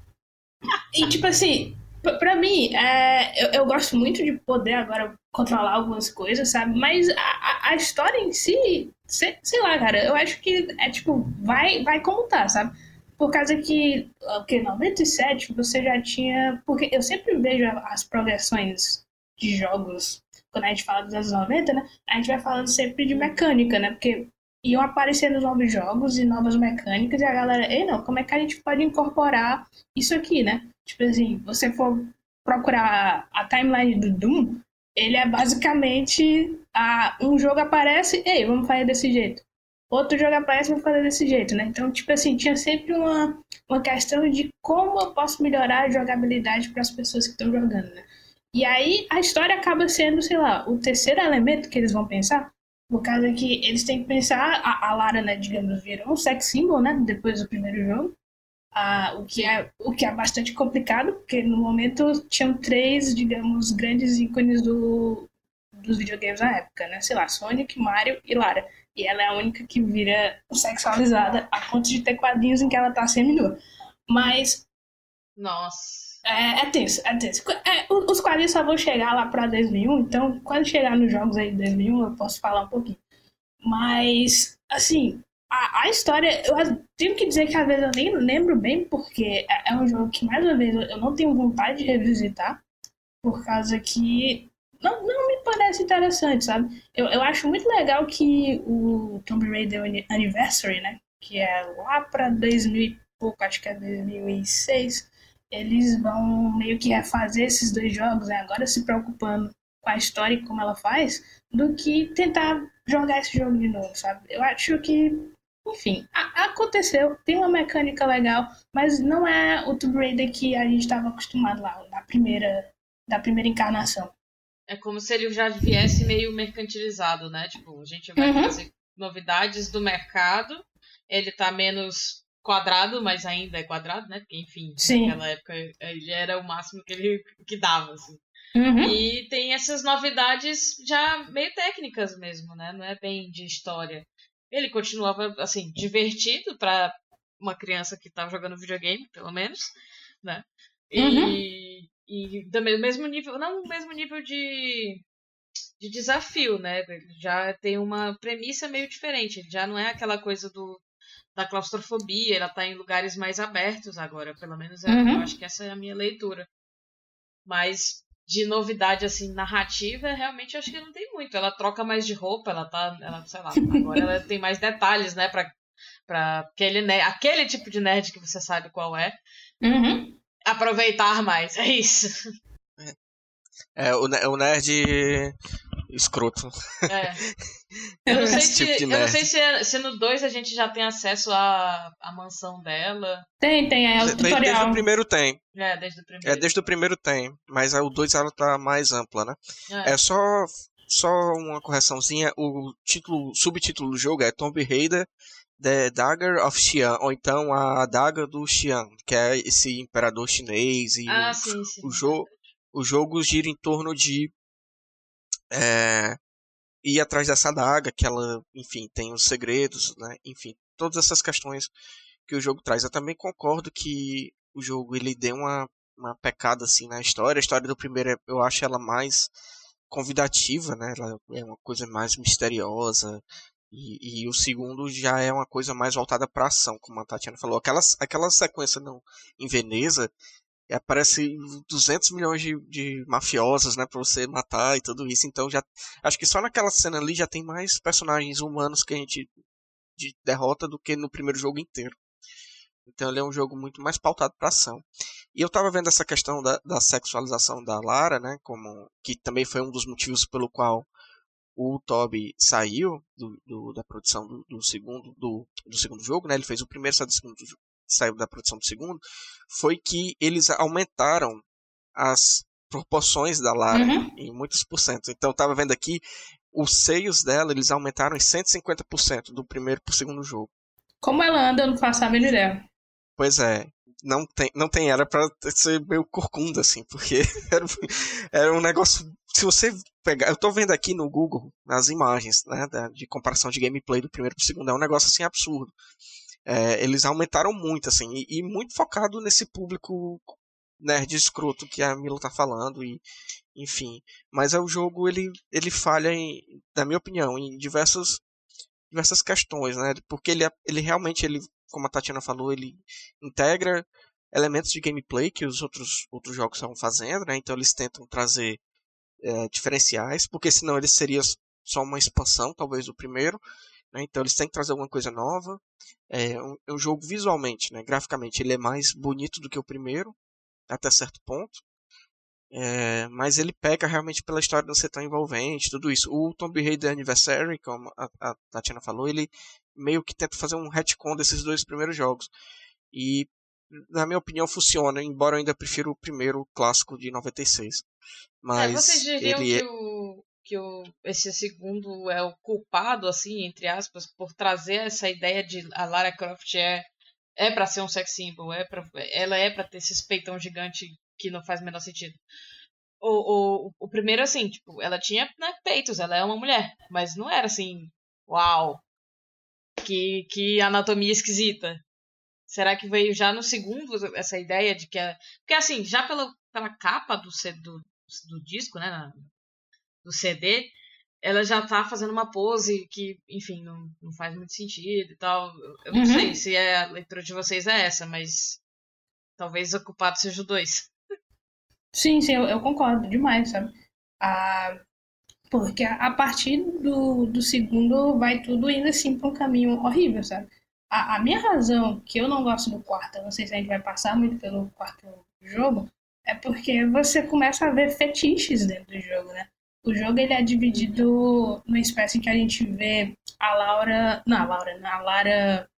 Speaker 3: E tipo assim, pra mim, é, eu, eu gosto muito de poder agora controlar algumas coisas, sabe? Mas a, a história em si, sei, sei lá, cara, eu acho que é tipo, vai, vai como tá, sabe? Por causa que, porque 97 você já tinha. Porque eu sempre vejo as progressões de jogos, quando a gente fala dos anos 90, né? A gente vai falando sempre de mecânica, né? Porque iam aparecendo novos jogos e novas mecânicas e a galera, ei, não, como é que a gente pode incorporar isso aqui, né? Tipo assim, você for procurar a timeline do Doom, ele é basicamente a, um jogo aparece, ei, vamos fazer desse jeito outro jogo aparece vai fazer desse jeito, né? Então, tipo assim, tinha sempre uma, uma questão de como eu posso melhorar a jogabilidade para as pessoas que estão jogando, né? E aí a história acaba sendo, sei lá, o terceiro elemento que eles vão pensar, por causa que eles têm que pensar, a, a Lara, né, digamos, virou um sex symbol, né, depois do primeiro jogo, ah, o, que é, o que é bastante complicado, porque no momento tinham três, digamos, grandes ícones do, dos videogames na época, né, sei lá, Sonic, Mario e Lara. E ela é a única que vira sexualizada a ponto de ter quadrinhos em que ela tá seminua. Mas.
Speaker 2: Nossa.
Speaker 3: É, é tenso, é tenso. É, os quadrinhos só vão chegar lá pra 2001, então quando chegar nos jogos aí de 2001 eu posso falar um pouquinho. Mas, assim, a, a história, eu tenho que dizer que às vezes eu nem lembro bem, porque é, é um jogo que, mais uma vez, eu não tenho vontade de revisitar, por causa que não, não me parece interessante, sabe? Eu, eu acho muito legal que o Tomb Raider Anniversary, né? Que é lá pra 2000 e pouco, acho que é 2006, eles vão meio que refazer esses dois jogos, né? Agora se preocupando com a história e como ela faz, do que tentar jogar esse jogo de novo, sabe? Eu acho que enfim, aconteceu, tem uma mecânica legal, mas não é o Tomb Raider que a gente estava acostumado lá, na primeira, da primeira encarnação.
Speaker 2: É como se ele já viesse meio mercantilizado, né? Tipo, a gente vai uhum. trazer novidades do mercado, ele tá menos quadrado, mas ainda é quadrado, né? Porque, enfim, Sim. naquela época ele era o máximo que ele que dava, assim. Uhum. E tem essas novidades já meio técnicas mesmo, né? Não é bem de história. Ele continuava, assim, divertido para uma criança que estava jogando videogame, pelo menos, né? E, uhum. e também o mesmo nível, não o mesmo nível de, de desafio, né? Ele já tem uma premissa meio diferente. Ele já não é aquela coisa do da claustrofobia, ela tá em lugares mais abertos agora, pelo menos é, uhum. eu acho que essa é a minha leitura. Mas de novidade assim narrativa, realmente acho que não tem muito. Ela troca mais de roupa, ela tá, ela, sei lá, agora ela tem mais detalhes, né, para para aquele aquele tipo de nerd que você sabe qual é. Uhum. Aproveitar mais, é isso.
Speaker 1: É, o, o nerd escroto.
Speaker 2: É. Eu não sei, se, tipo eu não sei se, é, se no 2 a gente já tem acesso à, à mansão dela.
Speaker 3: Tem, tem, é o
Speaker 1: desde,
Speaker 3: tutorial.
Speaker 1: Desde o primeiro tem.
Speaker 2: É, desde o primeiro.
Speaker 1: É, desde o primeiro tem, mas o 2 ela tá mais ampla, né? É, é só, só uma correçãozinha, o título, subtítulo do jogo é Tomb Raider The Dagger of Xian, ou então a Daga do Xian, que é esse imperador chinês e
Speaker 2: ah,
Speaker 1: o,
Speaker 2: sim, sim.
Speaker 1: o, jo o jogo gira em torno de é, ir atrás dessa adaga, que ela, enfim, tem os segredos, né? Enfim, todas essas questões que o jogo traz. Eu também concordo que o jogo ele deu uma, uma pecada assim na história. A história do primeiro eu acho ela mais convidativa, né? Ela é uma coisa mais misteriosa. E, e o segundo já é uma coisa mais voltada para ação, como a Tatiana falou. Aquela, aquela sequência não, em Veneza, e aparece 200 milhões de, de mafiosos, né, pra você matar e tudo isso. Então já acho que só naquela cena ali já tem mais personagens humanos que a gente de derrota do que no primeiro jogo inteiro. Então ele é um jogo muito mais pautado para ação. E eu tava vendo essa questão da, da, sexualização da Lara, né, como que também foi um dos motivos pelo qual o Toby saiu do, do, da produção do, do segundo do, do, segundo jogo, né? Ele fez o primeiro, saiu do segundo saiu da produção do segundo, foi que eles aumentaram as proporções da Lara uhum. em muitos por cento. Então eu tava vendo aqui, os seios dela, eles aumentaram em 150% do primeiro pro segundo jogo.
Speaker 3: Como ela anda, eu não faço a mínima ideia.
Speaker 1: Pois é, não tem, não tem era para ser meio corcunda assim, porque era, era um negócio, se você pegar, eu tô vendo aqui no Google nas imagens, né, de comparação de gameplay do primeiro pro segundo, é um negócio assim absurdo é, eles aumentaram muito, assim, e, e, muito focado nesse público nerd escroto que a Mila tá falando, e enfim. Mas é o jogo, ele, ele falha, em, na minha opinião, em diversas, diversas questões, né? Porque ele, ele realmente, ele, como a Tatiana falou, ele integra elementos de gameplay que os outros, outros jogos estavam fazendo, né? Então eles tentam trazer é, diferenciais, porque senão ele seria só uma expansão, talvez, do primeiro. Né? Então eles têm que trazer alguma coisa nova. É um, é um, jogo visualmente, né? graficamente, ele é mais bonito do que o primeiro, até certo ponto. É, mas ele peca realmente pela história não ser tão envolvente, tudo isso. O Tomb Raider Anniversary, como a, a Tatiana falou, ele meio que tenta fazer um retcon desses dois primeiros jogos. E, na minha opinião, funciona, embora eu ainda prefira o primeiro clássico de 96. É, mas
Speaker 2: é, vocês diriam
Speaker 1: ele
Speaker 2: que o, que o, esse segundo é o culpado, assim, entre aspas, por trazer essa ideia de a Lara Croft é é para ser um sex symbol, é pra, ela é para ter esse peitão gigante que não faz o menor sentido. O, o, o primeiro, assim, tipo, ela tinha né, peitos, ela é uma mulher, mas não era assim, uau, que, que anatomia esquisita. Será que veio já no segundo essa ideia de que é. Porque, assim, já pela, pela capa do, do, do disco, né, do CD, ela já tá fazendo uma pose que, enfim, não, não faz muito sentido e tal. Eu não uhum. sei se é, a leitura de vocês é essa, mas talvez o culpado seja o dois.
Speaker 3: Sim, sim, eu, eu concordo demais, sabe? Ah, porque a, a partir do, do segundo vai tudo indo assim pra um caminho horrível, sabe? A, a minha razão que eu não gosto do quarto, eu não sei se a gente vai passar muito pelo quarto jogo, é porque você começa a ver fetiches dentro do jogo, né? O jogo ele é dividido numa espécie em que a gente vê a Laura. Não, a Laura, não, a Lara.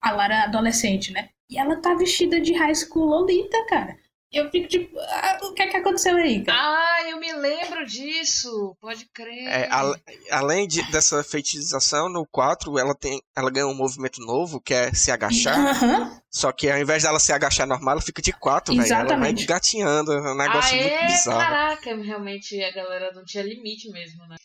Speaker 3: A Lara adolescente, né? E ela tá vestida de high school Lolita, cara eu fico tipo, ah, o que é que aconteceu aí?
Speaker 2: Cara? Ah, eu me lembro disso, pode crer.
Speaker 1: É, a, além de, dessa feitiçação, no 4 ela tem, ela ganha um movimento novo, que é se agachar. Só que ao invés dela se agachar normal, ela fica de 4, velho. Ela vai gatinhando, é um negócio ah, muito é? bizarro.
Speaker 2: Caraca, realmente a galera não tinha limite mesmo, né?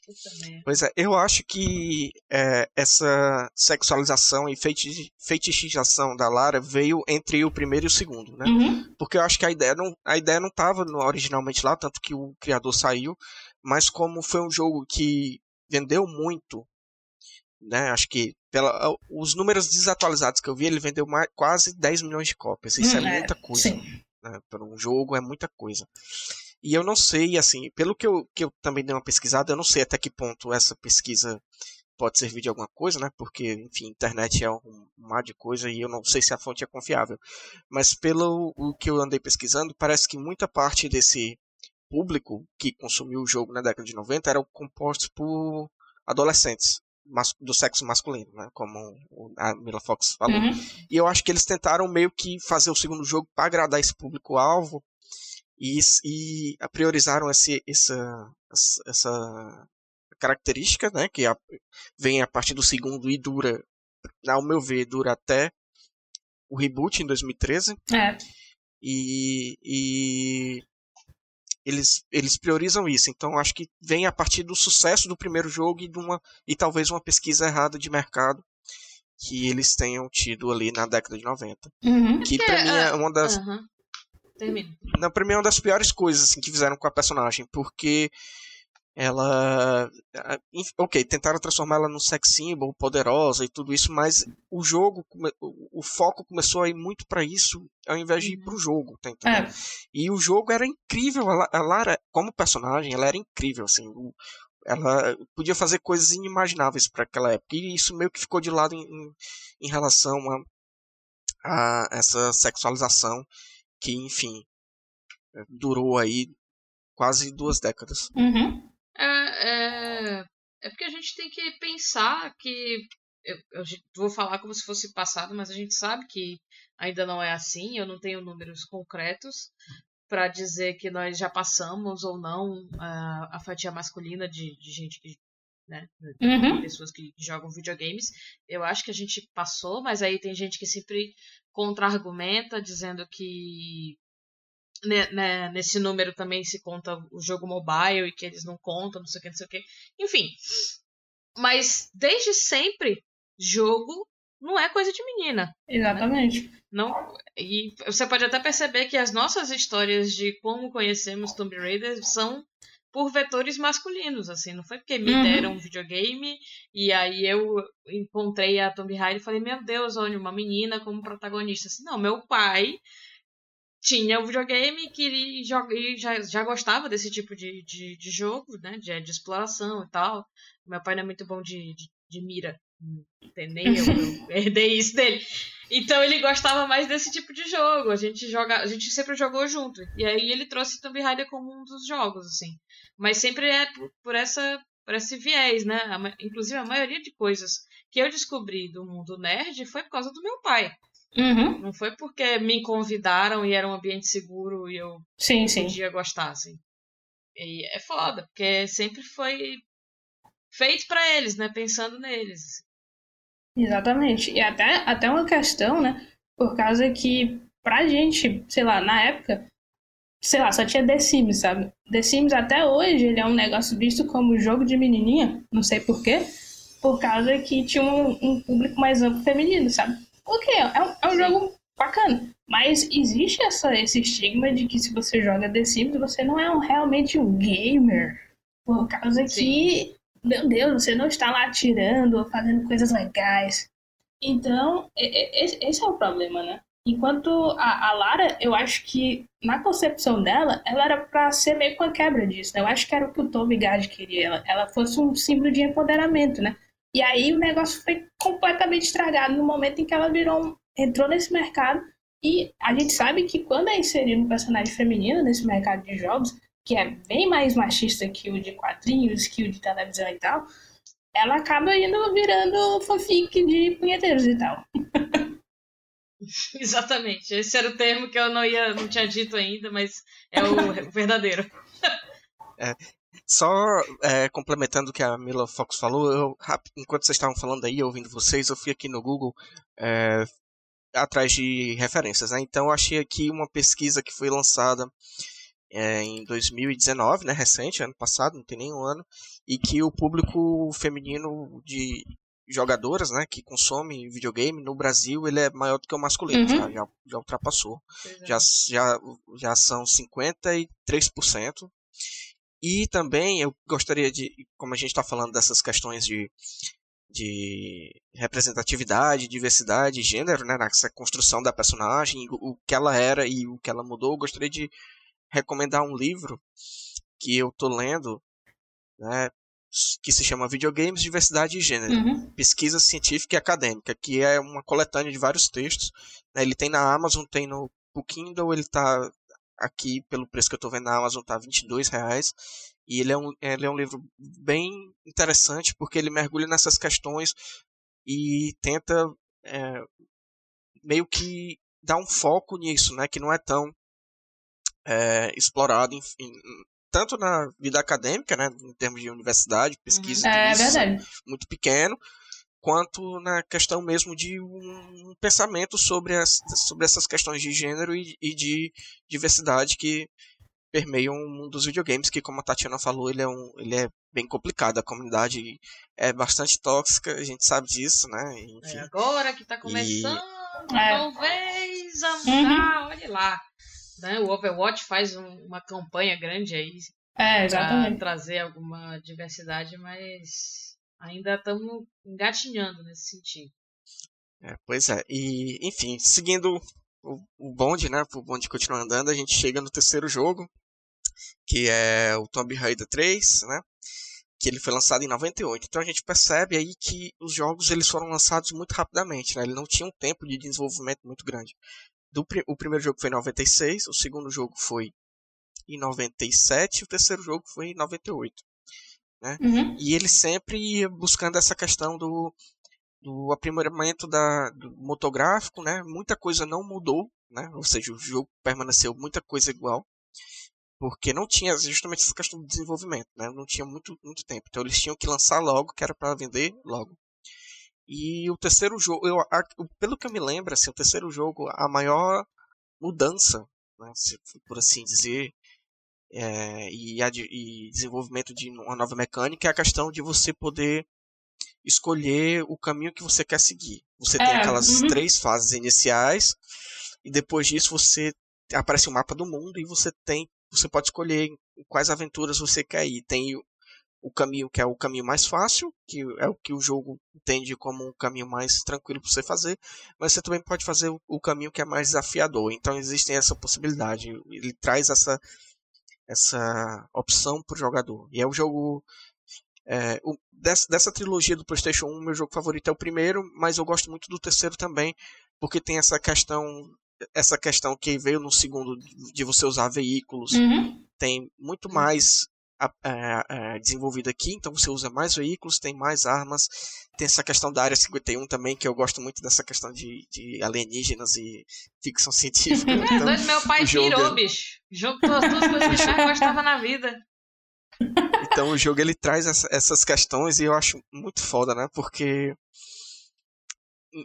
Speaker 1: Pois é, eu acho que é, essa sexualização e feiti feitiçação da Lara veio entre o primeiro e o segundo, né? Uhum. Porque eu acho que a ideia não, a ideia não estava originalmente lá, tanto que o criador saiu, mas como foi um jogo que vendeu muito, né? Acho que pela, os números desatualizados que eu vi, ele vendeu mais, quase 10 milhões de cópias. Isso hum, é, é muita coisa. Né? Para um jogo é muita coisa. E eu não sei, assim, pelo que eu, que eu também dei uma pesquisada, eu não sei até que ponto essa pesquisa pode servir de alguma coisa, né? Porque, enfim, internet é um mar de coisa e eu não sei se a fonte é confiável. Mas pelo o que eu andei pesquisando, parece que muita parte desse público que consumiu o jogo na década de 90 era composto por adolescentes do sexo masculino, né? Como a Mila Fox falou. Uhum. E eu acho que eles tentaram meio que fazer o segundo jogo para agradar esse público-alvo e, e priorizaram esse, essa, essa característica, né, que a, vem a partir do segundo e dura, ao meu ver, dura até o reboot em 2013. É. E, e eles, eles priorizam isso. Então acho que vem a partir do sucesso do primeiro jogo e de uma e talvez uma pesquisa errada de mercado que eles tenham tido ali na década de 90. Uhum. Que para mim é uma das uhum. Não, pra mim é uma das piores coisas assim, que fizeram com a personagem, porque ela. Ok, tentaram transformar ela num sex symbol poderosa e tudo isso, mas o jogo, o foco começou a ir muito para isso ao invés de ir pro uhum. jogo, tá? É. E o jogo era incrível, a Lara, como personagem, ela era incrível, assim. Ela podia fazer coisas inimagináveis para aquela época, e isso meio que ficou de lado em, em relação a, a essa sexualização que, enfim, durou aí quase duas décadas.
Speaker 2: Uhum. É, é, porque a gente tem que pensar que. Eu, eu vou falar como se fosse passado, mas a gente sabe que ainda não é assim. Eu não tenho números concretos para dizer que nós já passamos ou não a, a fatia masculina de, de gente que né? Uhum. Pessoas que jogam videogames. Eu acho que a gente passou, mas aí tem gente que sempre contra-argumenta, dizendo que né, né, nesse número também se conta o jogo mobile e que eles não contam, não sei o que, não sei o que. Enfim. Mas desde sempre, jogo não é coisa de menina.
Speaker 3: Exatamente.
Speaker 2: Né? Não, e você pode até perceber que as nossas histórias de como conhecemos Tomb Raider são por vetores masculinos, assim, não foi porque me uhum. deram um videogame e aí eu encontrei a Tomb Raider e falei, meu Deus, olha, uma menina como protagonista. Assim, não, meu pai tinha o um videogame que ele já, já gostava desse tipo de, de, de jogo, né, de, de, exploração e tal. Meu pai não é muito bom de, de, de mira, nem eu, eu herdei isso dele. Então ele gostava mais desse tipo de jogo. A gente joga, a gente sempre jogou junto. E aí ele trouxe Tomb Raider como um dos jogos, assim. Mas sempre é por, por essa por esse viés, né? Inclusive a maioria de coisas que eu descobri do mundo nerd foi por causa do meu pai. Uhum. Não foi porque me convidaram e era um ambiente seguro e eu sim, podia sim. gostar, assim. E é foda, porque sempre foi feito para eles, né? Pensando neles.
Speaker 3: Exatamente. E até, até uma questão, né? Por causa que, pra gente, sei lá, na época, sei lá, só tinha The Sims, sabe? The Sims até hoje ele é um negócio visto como jogo de menininha, não sei porquê, por causa que tinha um, um público mais amplo feminino, sabe? Ok, é um, é um jogo bacana, mas existe essa, esse estigma de que se você joga The Sims, você não é um, realmente um gamer, por causa Sim. que meu Deus, você não está lá atirando ou fazendo coisas legais. Então, esse é o problema, né? Enquanto a, a, Lara, eu acho que na concepção dela, ela era para ser meio com a quebra disso. Né? Eu acho que era o que o Toby Gard queria. Ela, ela fosse um símbolo de empoderamento, né? E aí o negócio foi completamente estragado no momento em que ela virou, entrou nesse mercado. E a gente sabe que quando é inserido um personagem feminino nesse mercado de jogos, que é bem mais machista que o de quadrinhos, que o de televisão e tal, ela acaba indo virando fanfic de punheteiros e tal.
Speaker 2: Exatamente. Esse era o termo que eu não ia, não tinha dito ainda, mas é o verdadeiro.
Speaker 1: É, só é, complementando o que a Mila Fox falou, eu, enquanto vocês estavam falando aí, ouvindo vocês, eu fui aqui no Google é, atrás de referências. Né? Então, eu achei aqui uma pesquisa que foi lançada é, em 2019, né, recente, ano passado, não tem nenhum ano, e que o público feminino de jogadoras, né, que consomem videogame no Brasil, ele é maior do que o masculino, uhum. já, já, já, ultrapassou. É. Já, já, já são 53%. E também eu gostaria de, como a gente está falando dessas questões de, de representatividade, diversidade, gênero, né, nessa construção da personagem, o, o que ela era e o que ela mudou, eu gostaria de recomendar um livro que eu tô lendo, né, que se chama Videogames, Diversidade e Gênero, uhum. Pesquisa Científica e Acadêmica, que é uma coletânea de vários textos. Né? Ele tem na Amazon, tem no, no Kindle, ele está aqui, pelo preço que eu estou vendo na Amazon, tá 22 reais. E ele é, um, ele é um livro bem interessante, porque ele mergulha nessas questões e tenta é, meio que dar um foco nisso, né? Que não é tão é, explorado em, em, tanto na vida acadêmica, né, em termos de universidade, pesquisa,
Speaker 3: uhum. é, verdade.
Speaker 1: muito pequeno, quanto na questão mesmo de um pensamento sobre, as, sobre essas questões de gênero e, e de diversidade que permeiam o mundo dos videogames, que como a Tatiana falou, ele é, um, ele é bem complicado, a comunidade é bastante tóxica, a gente sabe disso, né?
Speaker 2: Enfim. É agora que está começando, e... talvez a mudar, uhum. olha lá. Né? O Overwatch faz um, uma campanha grande aí
Speaker 3: é, para
Speaker 2: trazer alguma diversidade, mas ainda estamos engatinhando nesse sentido.
Speaker 1: É, pois é, e enfim, seguindo o, o bonde, né? O bonde continua andando, a gente chega no terceiro jogo, que é o Tomb Raider 3, né? Que ele foi lançado em 98. Então a gente percebe aí que os jogos eles foram lançados muito rapidamente, né? Ele não tinha um tempo de desenvolvimento muito grande do, o primeiro jogo foi em 96, o segundo jogo foi em 97 e o terceiro jogo foi em 98. Né? Uhum. E ele sempre ia buscando essa questão do, do aprimoramento da, do motográfico, né? Muita coisa não mudou, né? Ou seja, o jogo permaneceu muita coisa igual, porque não tinha justamente essa questão do desenvolvimento, né? Não tinha muito, muito tempo. Então eles tinham que lançar logo, que era para vender logo. E o terceiro jogo, eu, a, pelo que eu me lembro, assim, o terceiro jogo, a maior mudança, né, se, por assim dizer, é, e, e desenvolvimento de uma nova mecânica é a questão de você poder escolher o caminho que você quer seguir. Você é, tem aquelas uhum. três fases iniciais e depois disso você aparece o um mapa do mundo e você tem você pode escolher quais aventuras você quer ir. Tem o caminho que é o caminho mais fácil, que é o que o jogo entende como um caminho mais tranquilo para você fazer, mas você também pode fazer o, caminho que é mais desafiador. Então existe essa possibilidade. Ele traz essa essa opção para o jogador. E é o jogo é, o, dessa, dessa, trilogia do PlayStation 1, meu jogo favorito é o primeiro, mas eu gosto muito do terceiro também, porque tem essa questão essa questão que veio no segundo de você usar veículos. Uhum. Tem muito mais é, desenvolvido aqui, então você usa mais veículos, tem mais armas, tem essa questão da área 51 também, que eu gosto muito dessa questão de, de alienígenas e ficção científica.
Speaker 2: É, então, dois meu pai pirou, é... bicho. Jogo as duas coisas que eu mais gostava na vida.
Speaker 1: Então o jogo ele traz essa, essas questões e eu acho muito foda, né? Porque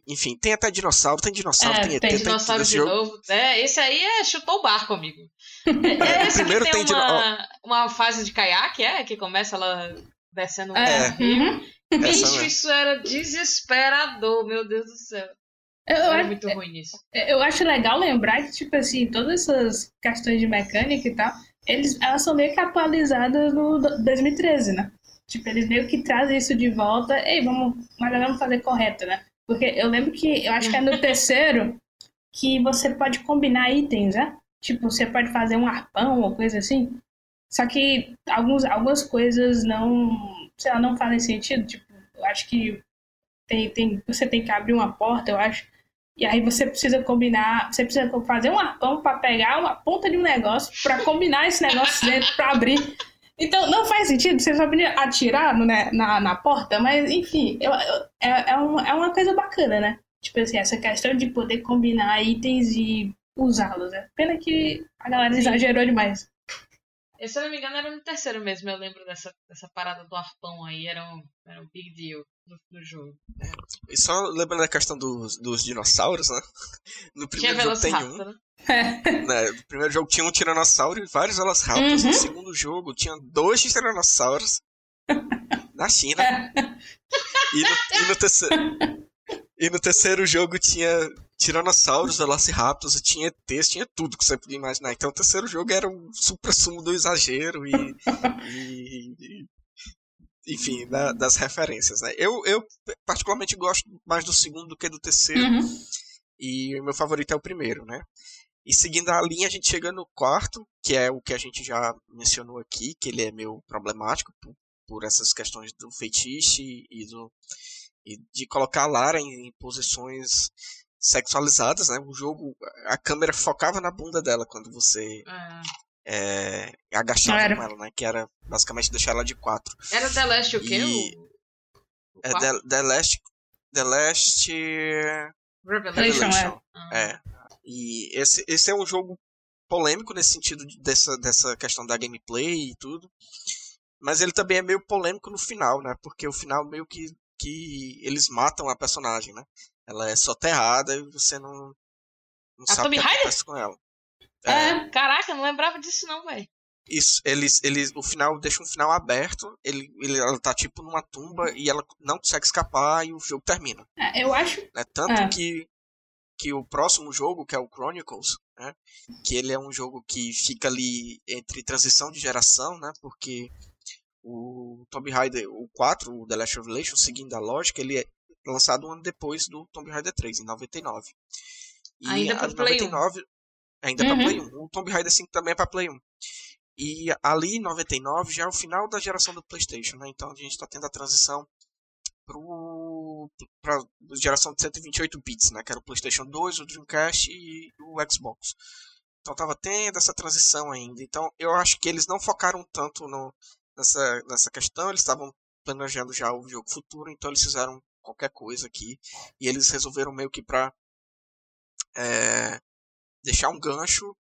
Speaker 1: enfim, tem até dinossauro, tem dinossauro,
Speaker 2: é, tem ET, tem dinossauro de jogo. novo. É, esse aí é chutou o barco, amigo. É, esse Primeiro tem, tem uma, uma fase de caiaque, é? Que começa ela descendo um é. rio. Uhum. Bicho, isso era desesperador, meu Deus do céu. Eu, era acho, muito ruim isso.
Speaker 3: Eu acho legal lembrar que, tipo assim, todas essas questões de mecânica e tal, eles, elas são meio que atualizadas no 2013, né? Tipo, eles meio que trazem isso de volta. Ei, vamos, mas vamos fazer correto, né? Porque eu lembro que, eu acho que é no terceiro, que você pode combinar itens, né? Tipo, você pode fazer um arpão ou coisa assim. Só que alguns, algumas coisas não, sei lá, não fazem sentido. Tipo, eu acho que tem, tem, você tem que abrir uma porta, eu acho. E aí você precisa combinar, você precisa fazer um arpão para pegar uma ponta de um negócio, para combinar esse negócio dentro, para abrir. Então, não faz sentido, você só podia atirar né, na, na porta, mas enfim, eu, eu, é, é, um, é uma coisa bacana, né? Tipo assim, essa questão de poder combinar itens e usá-los, né? Pena que a galera Sim. exagerou demais.
Speaker 2: Eu, se eu não me engano, era no terceiro mesmo, eu lembro dessa, dessa parada do arpão aí, era um, era um big deal no, no jogo.
Speaker 1: E só lembrando da questão dos, dos dinossauros, né? No primeiro jogo tem um. Né? né? No primeiro jogo tinha um tiranossauro e vários velociraptors. Uhum. No segundo jogo tinha dois tiranossauros na China. e, no, e no terceiro. E no terceiro jogo tinha tiranossauros, velociraptors, tinha ETs, tinha tudo que você podia imaginar. Então o terceiro jogo era um supra-sumo do exagero e, e, e enfim, da, das referências, né? Eu, eu particularmente gosto mais do segundo do que do terceiro. Uhum. E o meu favorito é o primeiro, né? E seguindo a linha, a gente chega no quarto, que é o que a gente já mencionou aqui, que ele é meio problemático por, por essas questões do feitiço e, do, e de colocar a Lara em, em, posições sexualizadas, né? O jogo, a câmera focava na bunda dela quando você ah. é, agachava era. com ela, né? Que era basicamente deixar ela de quatro.
Speaker 2: Era The Last o quê? E...
Speaker 1: O... É The, The Last... The Last...
Speaker 2: Revelation, Revelation.
Speaker 1: É. é. E esse, esse é um jogo polêmico nesse sentido de, dessa, dessa questão da gameplay e tudo. Mas ele também é meio polêmico no final, né? Porque o final meio que, que eles matam a personagem, né? Ela é soterrada e você não, não a sabe o que acontece com ela.
Speaker 2: É, é. Caraca, não lembrava disso não, velho.
Speaker 1: Isso, eles, eles, o final deixa um final aberto, ele, ele, ela tá tipo numa tumba e ela não consegue escapar e o jogo termina.
Speaker 3: É, eu acho.
Speaker 1: Né? Tanto é. que que o próximo jogo, que é o Chronicles, né, que ele é um jogo que fica ali entre transição de geração, né, porque o Tomb Raider, o 4, o The Last Revelation, seguindo a lógica, ele é lançado um ano depois do Tomb Raider 3, em 99.
Speaker 2: E ainda para Play 99, 1.
Speaker 1: Ainda uhum. para Play 1. O Tomb Raider 5 também é para Play 1. E ali, em 99, já é o final da geração do PlayStation, né? Então a gente está tendo a transição para geração de 128 bits, né, que era o PlayStation 2, o Dreamcast e o Xbox. Então tava tendo essa transição ainda. Então eu acho que eles não focaram tanto no, nessa, nessa questão, eles estavam planejando já o jogo futuro, então eles fizeram qualquer coisa aqui e eles resolveram meio que para é, deixar um gancho,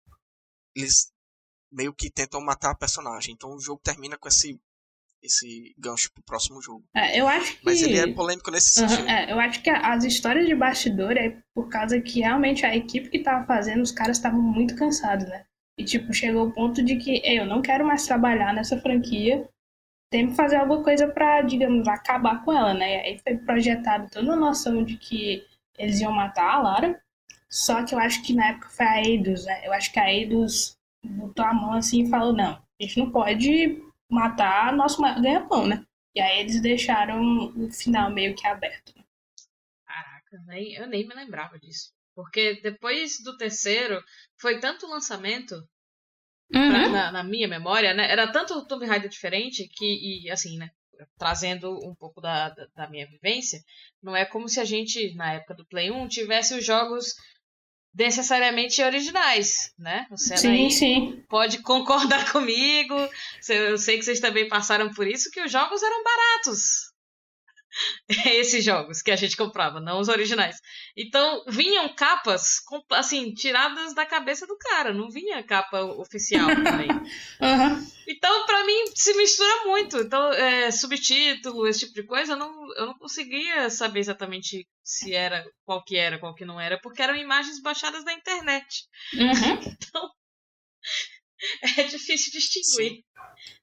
Speaker 1: eles meio que tentam matar a personagem. Então o jogo termina com esse esse gancho pro próximo jogo.
Speaker 3: É, eu acho que...
Speaker 1: Mas ele é polêmico nesse uhum, sentido.
Speaker 3: É, eu acho que as histórias de bastidor é por causa que realmente a equipe que tava fazendo, os caras estavam muito cansados, né? E tipo, chegou o ponto de que eu não quero mais trabalhar nessa franquia, tem que fazer alguma coisa para, digamos, acabar com ela, né? Aí foi projetado toda a noção de que eles iam matar a Lara, só que eu acho que na época foi a Eidos, né? Eu acho que a Eidos botou a mão assim e falou, não, a gente não pode matar nosso ganha-pão, né? E aí eles deixaram o final meio que aberto.
Speaker 2: Caraca, nem, eu nem me lembrava disso. Porque depois do terceiro, foi tanto lançamento, uhum. pra, na, na, minha memória, né? Era tanto Tomb Raider diferente que, e assim, né? Trazendo um pouco da, da, da minha vivência, não é como se a gente, na época do Play 1, tivesse os jogos necessariamente originais, né? Você
Speaker 3: sim, sim.
Speaker 2: pode concordar comigo. Eu sei que vocês também passaram por isso, que os jogos eram baratos. Esses jogos que a gente comprava, não os originais. Então, vinham capas, assim, tiradas da cabeça do cara. Não vinha capa oficial também.
Speaker 3: uhum.
Speaker 2: Então, para mim, se mistura muito. Então, é, subtítulo, esse tipo de coisa, eu não, eu não conseguia saber exatamente se era, qual que era, qual que não era, porque eram imagens baixadas da internet.
Speaker 3: Uhum.
Speaker 2: Então, é difícil distinguir.
Speaker 1: Sim.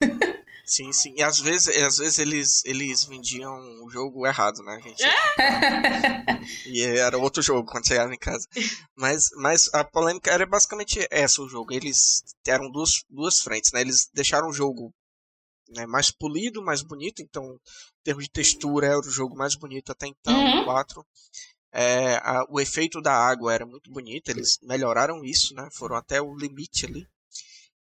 Speaker 1: Sim, sim. E às vezes, às vezes eles, eles vendiam o jogo errado, né, gente? É? e era outro jogo quando chegava em casa. Mas, mas a polêmica era basicamente essa o jogo. Eles eram duas, duas frentes, né? Eles deixaram o jogo né, mais polido, mais bonito. Então, em termos de textura, era o jogo mais bonito até então,
Speaker 3: Uhum.
Speaker 1: o 4. É, a- o efeito da água era muito bonito, eles melhoraram isso, né? Foram até o limite ali.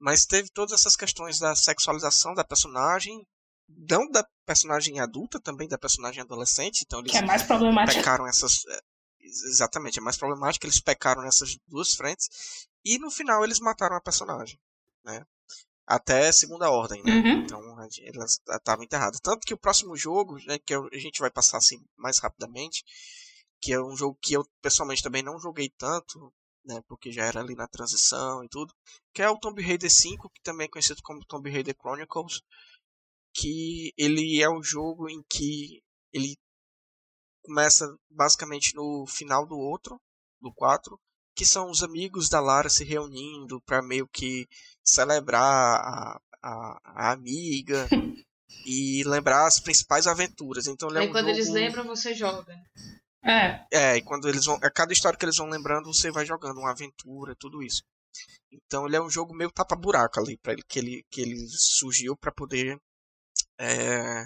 Speaker 1: Mas teve todas essas questões da sexualização da personagem, não da personagem adulta, também da personagem adolescente. Então eles
Speaker 3: Que é mais problemático.
Speaker 1: pecaram essas. é, Exatamente, é mais problemático, eles pecaram nessas duas frentes. E no final eles mataram a personagem, né? Até segunda ordem, né?
Speaker 3: Uhum.
Speaker 1: Então ela estava enterrada. Tanto que o próximo jogo, né, que a gente vai passar assim mais rapidamente, que é um jogo que eu pessoalmente também não joguei tanto, né, porque já era ali na transição e tudo, que é o Tomb Raider 5, que também é conhecido como Tomb Raider Chronicles, que ele é um jogo em que ele começa basicamente no final do outro, do 4, que são os amigos da Lara se reunindo para meio que celebrar a, a, a amiga e lembrar as principais aventuras. Então ele é um
Speaker 2: quando
Speaker 1: jogo...
Speaker 2: eles lembram, você joga.
Speaker 3: É.
Speaker 1: É, e quando eles vão. A cada história que eles vão lembrando, você vai jogando uma aventura, tudo isso. Então ele é um jogo meio tapa-buraco ali, pra ele, que, ele, que ele surgiu para poder. É,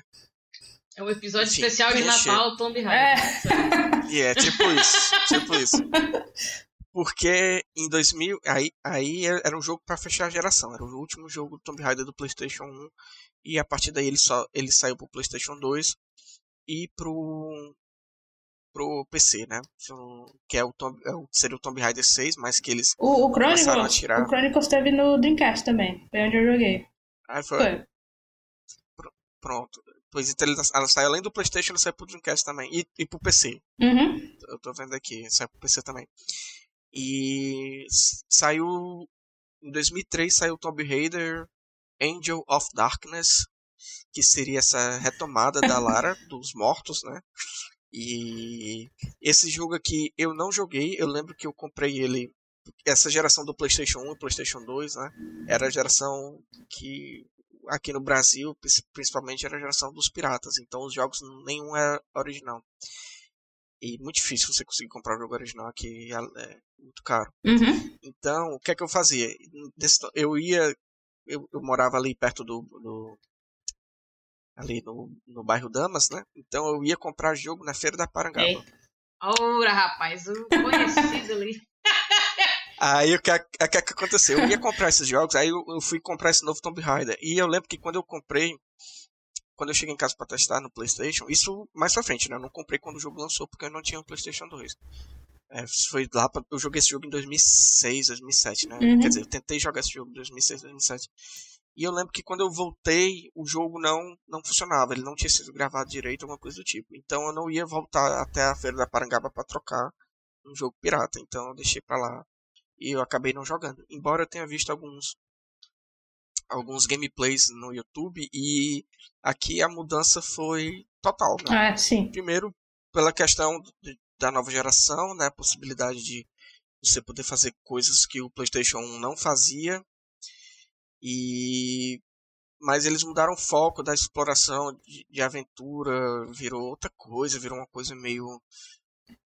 Speaker 2: É um episódio
Speaker 1: Enfim,
Speaker 2: especial de
Speaker 1: preencher.
Speaker 2: Natal, Tomb
Speaker 3: É.
Speaker 2: Raider.
Speaker 1: E é tipo isso, tipo isso. Porque em 2000, aí, aí era um jogo para fechar a geração, era o último jogo do Tomb Raider do PlayStation 1 e a partir daí ele só ele saiu pro PlayStation 2 e pro pro PC, né? Que é o, Tomb, é o seria o Tomb Raider 6, mas que eles
Speaker 3: O, o
Speaker 1: Começaram a
Speaker 3: Chronicles,
Speaker 1: tirar.
Speaker 3: o Chronicles teve no Dreamcast também. Foi onde eu joguei.
Speaker 1: aí foi,
Speaker 3: Foi.
Speaker 1: pronto. Pois então ela saiu além do PlayStation, ela saiu pro Dreamcast também e, e pro PC.
Speaker 3: Uhum.
Speaker 1: eu tô vendo aqui, saiu pro PC também. E saiu em 2003 saiu o Tomb Raider Angel of Darkness, que seria essa retomada da Lara dos mortos, né? E esse jogo aqui eu não joguei, eu lembro que eu comprei ele essa geração do PlayStation 1 e PlayStation 2, né? Era a geração que aqui no Brasil, principalmente era a geração dos piratas, então os jogos nenhum era original. E muito difícil você conseguir comprar o jogo original aqui, é é muito caro.
Speaker 3: Uhum.
Speaker 1: Então, o que é que eu fazia? Eu ia. Eu, eu morava ali perto do. do- ali no, no bairro Damas, né? Então eu ia comprar jogo na Feira da Parangaba.
Speaker 3: Eita.
Speaker 2: Ora, rapaz, o conhecido ali.
Speaker 1: Aí o que, é- o que é que aconteceu? Eu ia comprar esses jogos, aí eu, eu fui comprar esse novo Tomb Raider. E eu lembro que quando eu comprei, quando eu cheguei em casa pra testar no PlayStation, isso mais pra frente, né? Eu não comprei quando o jogo lançou porque eu não tinha um PlayStation 2. É, foi lá pra, eu joguei esse jogo em 2006, 2007, né?
Speaker 3: Uhum.
Speaker 1: Quer dizer, eu tentei jogar esse jogo em 2006, 2007. E eu lembro que quando eu voltei, o jogo não não funcionava, ele não tinha sido gravado direito, alguma coisa do tipo. Então eu não ia voltar até a Feira da Parangaba pra trocar um jogo pirata. Então eu deixei pra lá e eu acabei não jogando. Embora eu tenha visto alguns alguns gameplays no YouTube e aqui a mudança foi total, né?
Speaker 3: Ah, sim.
Speaker 1: Primeiro pela questão de- da nova geração, né, a possibilidade de você poder fazer coisas que o PlayStation 1 não fazia. E mas eles mudaram o foco da exploração de, de aventura, virou outra coisa, virou uma coisa meio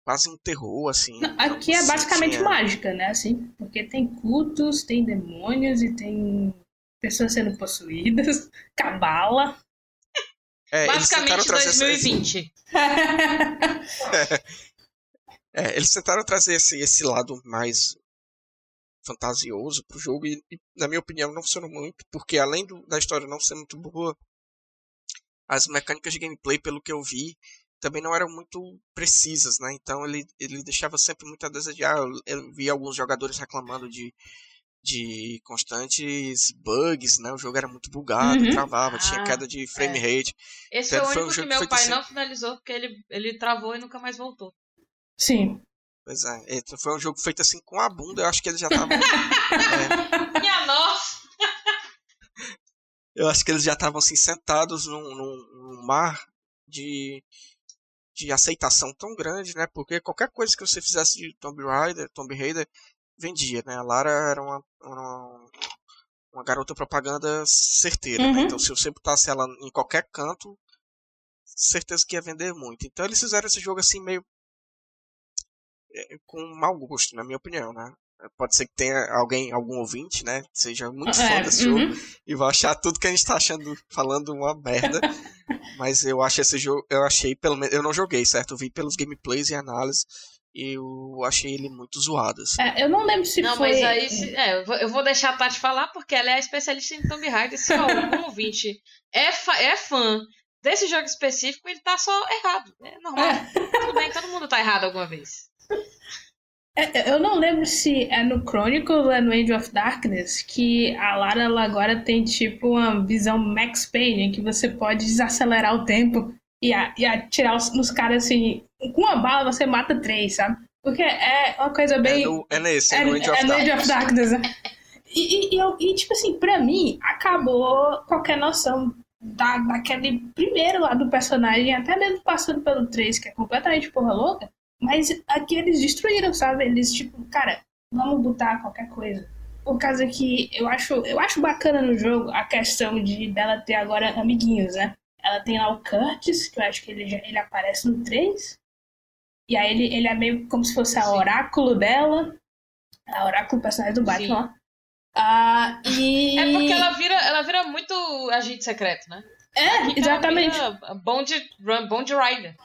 Speaker 1: quase um terror assim.
Speaker 3: Não, aqui é basicamente
Speaker 1: tinha-
Speaker 3: mágica, né? Assim, porque tem cultos, tem demônios e tem pessoas sendo possuídas, cabala.
Speaker 1: É, eles tentaram
Speaker 2: Basicamente
Speaker 1: trazer essa- esse-
Speaker 2: 2020.
Speaker 1: É, eles tentaram trazer esse, esse lado mais fantasioso pro jogo e, e, na minha opinião, não funcionou muito, porque além do- da história não ser muito boa, as mecânicas de gameplay, pelo que eu vi, também não eram muito precisas, né? Então ele, ele deixava sempre muito a desejar. Eu, eu vi alguns jogadores reclamando de, de constantes bugs, né? O jogo era muito bugado,
Speaker 3: Uhum.
Speaker 1: travava, tinha
Speaker 2: Ah,
Speaker 1: queda de frame
Speaker 2: é.
Speaker 1: rate.
Speaker 2: Esse
Speaker 1: Então,
Speaker 2: foi o
Speaker 1: foi um
Speaker 2: único que meu pai
Speaker 1: assim.
Speaker 2: não finalizou porque ele, ele travou e nunca mais voltou.
Speaker 3: Sim.
Speaker 1: Pois é, foi um jogo feito assim com a bunda, eu acho que eles já estavam. é,
Speaker 2: Minha nossa!
Speaker 1: Eu acho que eles já estavam assim sentados num, num- num mar de, de aceitação tão grande, né? Porque qualquer coisa que você fizesse de Tomb Raider, Tomb Raider vendia, né? A Lara era uma, uma, uma garota propaganda certeira, né?
Speaker 3: Uhum.
Speaker 1: Então se você botasse ela em qualquer canto, certeza que ia vender muito. Então eles fizeram esse jogo assim meio com mau gosto, na minha opinião, né? Pode ser que tenha alguém, algum ouvinte, né? Seja muito é, fã desse uhum. jogo e vai achar tudo que a gente tá achando, falando uma merda. Mas eu acho esse jogo, eu achei, pelo menos, eu não joguei, certo? Eu vi pelos gameplays e análises e eu achei ele muito zoado. Assim.
Speaker 3: É, eu não lembro se
Speaker 2: não,
Speaker 3: foi...
Speaker 2: Não, mas aí, se, é, eu, vou, deixar a Tati falar, porque ela é especialista em Tomb Raider. Se algum ouvinte é, é fã desse jogo específico, ele tá só errado. É normal. É. Tudo bem, todo mundo tá errado alguma vez.
Speaker 3: É, é, eu não lembro se é no Chronicles ou é no Age of Darkness que a Lara ela agora tem tipo uma visão Max Payne, em que você pode desacelerar o tempo e, a, e atirar os, nos caras assim. Com uma bala você mata três, sabe? Porque é uma coisa bem. É,
Speaker 1: no, é nesse, é, no Age
Speaker 3: of é, Darkness. Age of Darkness. Né? E, e, e, e, tipo assim, pra mim, acabou qualquer noção da, daquele primeiro lá do personagem, até mesmo passando pelo 3, que é completamente porra louca. Mas aqui eles destruíram, sabe? Eles, tipo, cara, vamos botar qualquer coisa. Por causa que eu acho, eu acho bacana no jogo a questão de dela ter agora amiguinhos, né? Ela tem lá o Curtis, que eu acho que ele, já, ele aparece no 3. E aí ele, ele é meio como se fosse a oráculo dela. A oráculo personagem do Batman. Ah, e...
Speaker 2: É porque ela vira, ela vira muito agente secreto, né?
Speaker 3: É, exatamente.
Speaker 2: Bond, Bond Rider.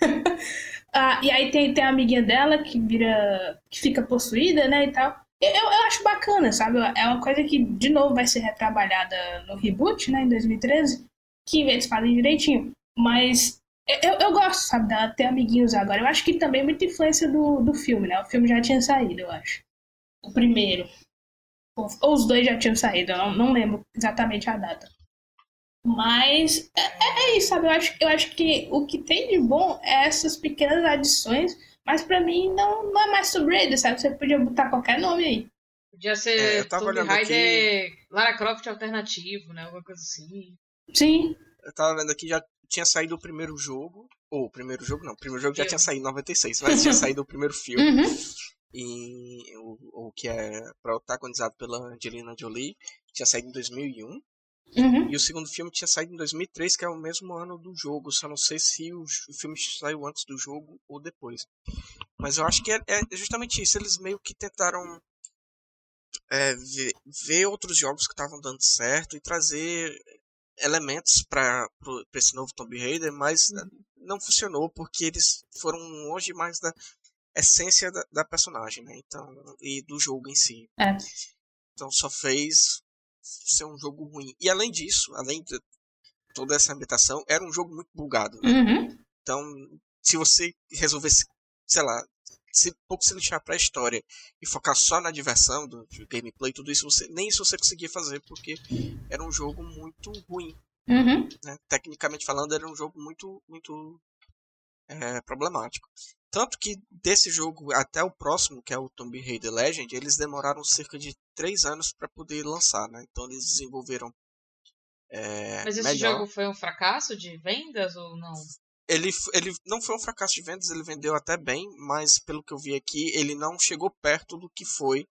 Speaker 3: Ah, e aí tem, tem a amiguinha dela que vira. que fica possuída, né? E tal. Eu, eu acho bacana, sabe? É uma coisa que, de novo, vai ser retrabalhada no reboot, né? Em 2013. Que eles fazem direitinho. Mas eu, eu gosto, sabe, dela ter amiguinhos agora. Eu acho que também é muita influência do, do filme, né? O filme já tinha saído, eu acho. O primeiro. Ou os dois já tinham saído, eu não, não lembro exatamente a data. Mas é, é, é, isso, sabe? Eu acho, eu acho que o que tem de bom é essas pequenas adições, mas pra mim não, não é mais Tomb Raider, sabe? Você podia botar qualquer nome aí.
Speaker 2: Podia ser é, Tomb Raider aqui... Lara Croft alternativo, né? Alguma coisa assim.
Speaker 3: Sim.
Speaker 1: Eu tava vendo aqui, já tinha saído o primeiro jogo. Ou, o primeiro jogo não, o primeiro jogo já tinha saído em 96, mas tinha saído o primeiro filme. Uhum. E o, o que é protagonizado pela Angelina Jolie, tinha saído em 2001.
Speaker 3: Uhum.
Speaker 1: E o segundo filme tinha saído em 2003, que é o mesmo ano do jogo. Só não sei se o, filme saiu antes do jogo ou depois. Mas eu acho que é, é justamente isso. Eles meio que tentaram é, ver, ver, outros jogos que estavam dando certo e trazer elementos para esse novo Tomb Raider, mas uhum. não funcionou porque eles foram longe mais da essência da, da personagem, né? Então, e do jogo em si.
Speaker 3: É.
Speaker 1: Então só fez ser um jogo ruim. E além disso, além de toda essa ambientação, era um jogo muito bugado.
Speaker 3: Né? Uhum.
Speaker 1: Então, se você resolvesse, sei lá, se pouco se lixar pra história e focar só na diversão do, do gameplay tudo isso, você, nem isso você conseguia fazer, porque era um jogo muito ruim.
Speaker 3: Uhum.
Speaker 1: Né? Tecnicamente falando, era um jogo muito, muito é, problemático. Tanto que desse jogo até o próximo, que é o Tomb Raider Legend, eles demoraram cerca de 3 anos para poder lançar, né? Então eles desenvolveram. É,
Speaker 2: Mas esse
Speaker 1: melhor.
Speaker 2: jogo foi um fracasso de vendas ou não?
Speaker 1: Ele, ele não foi um fracasso de vendas, ele vendeu até bem, mas pelo que eu vi aqui, ele não chegou perto do que foi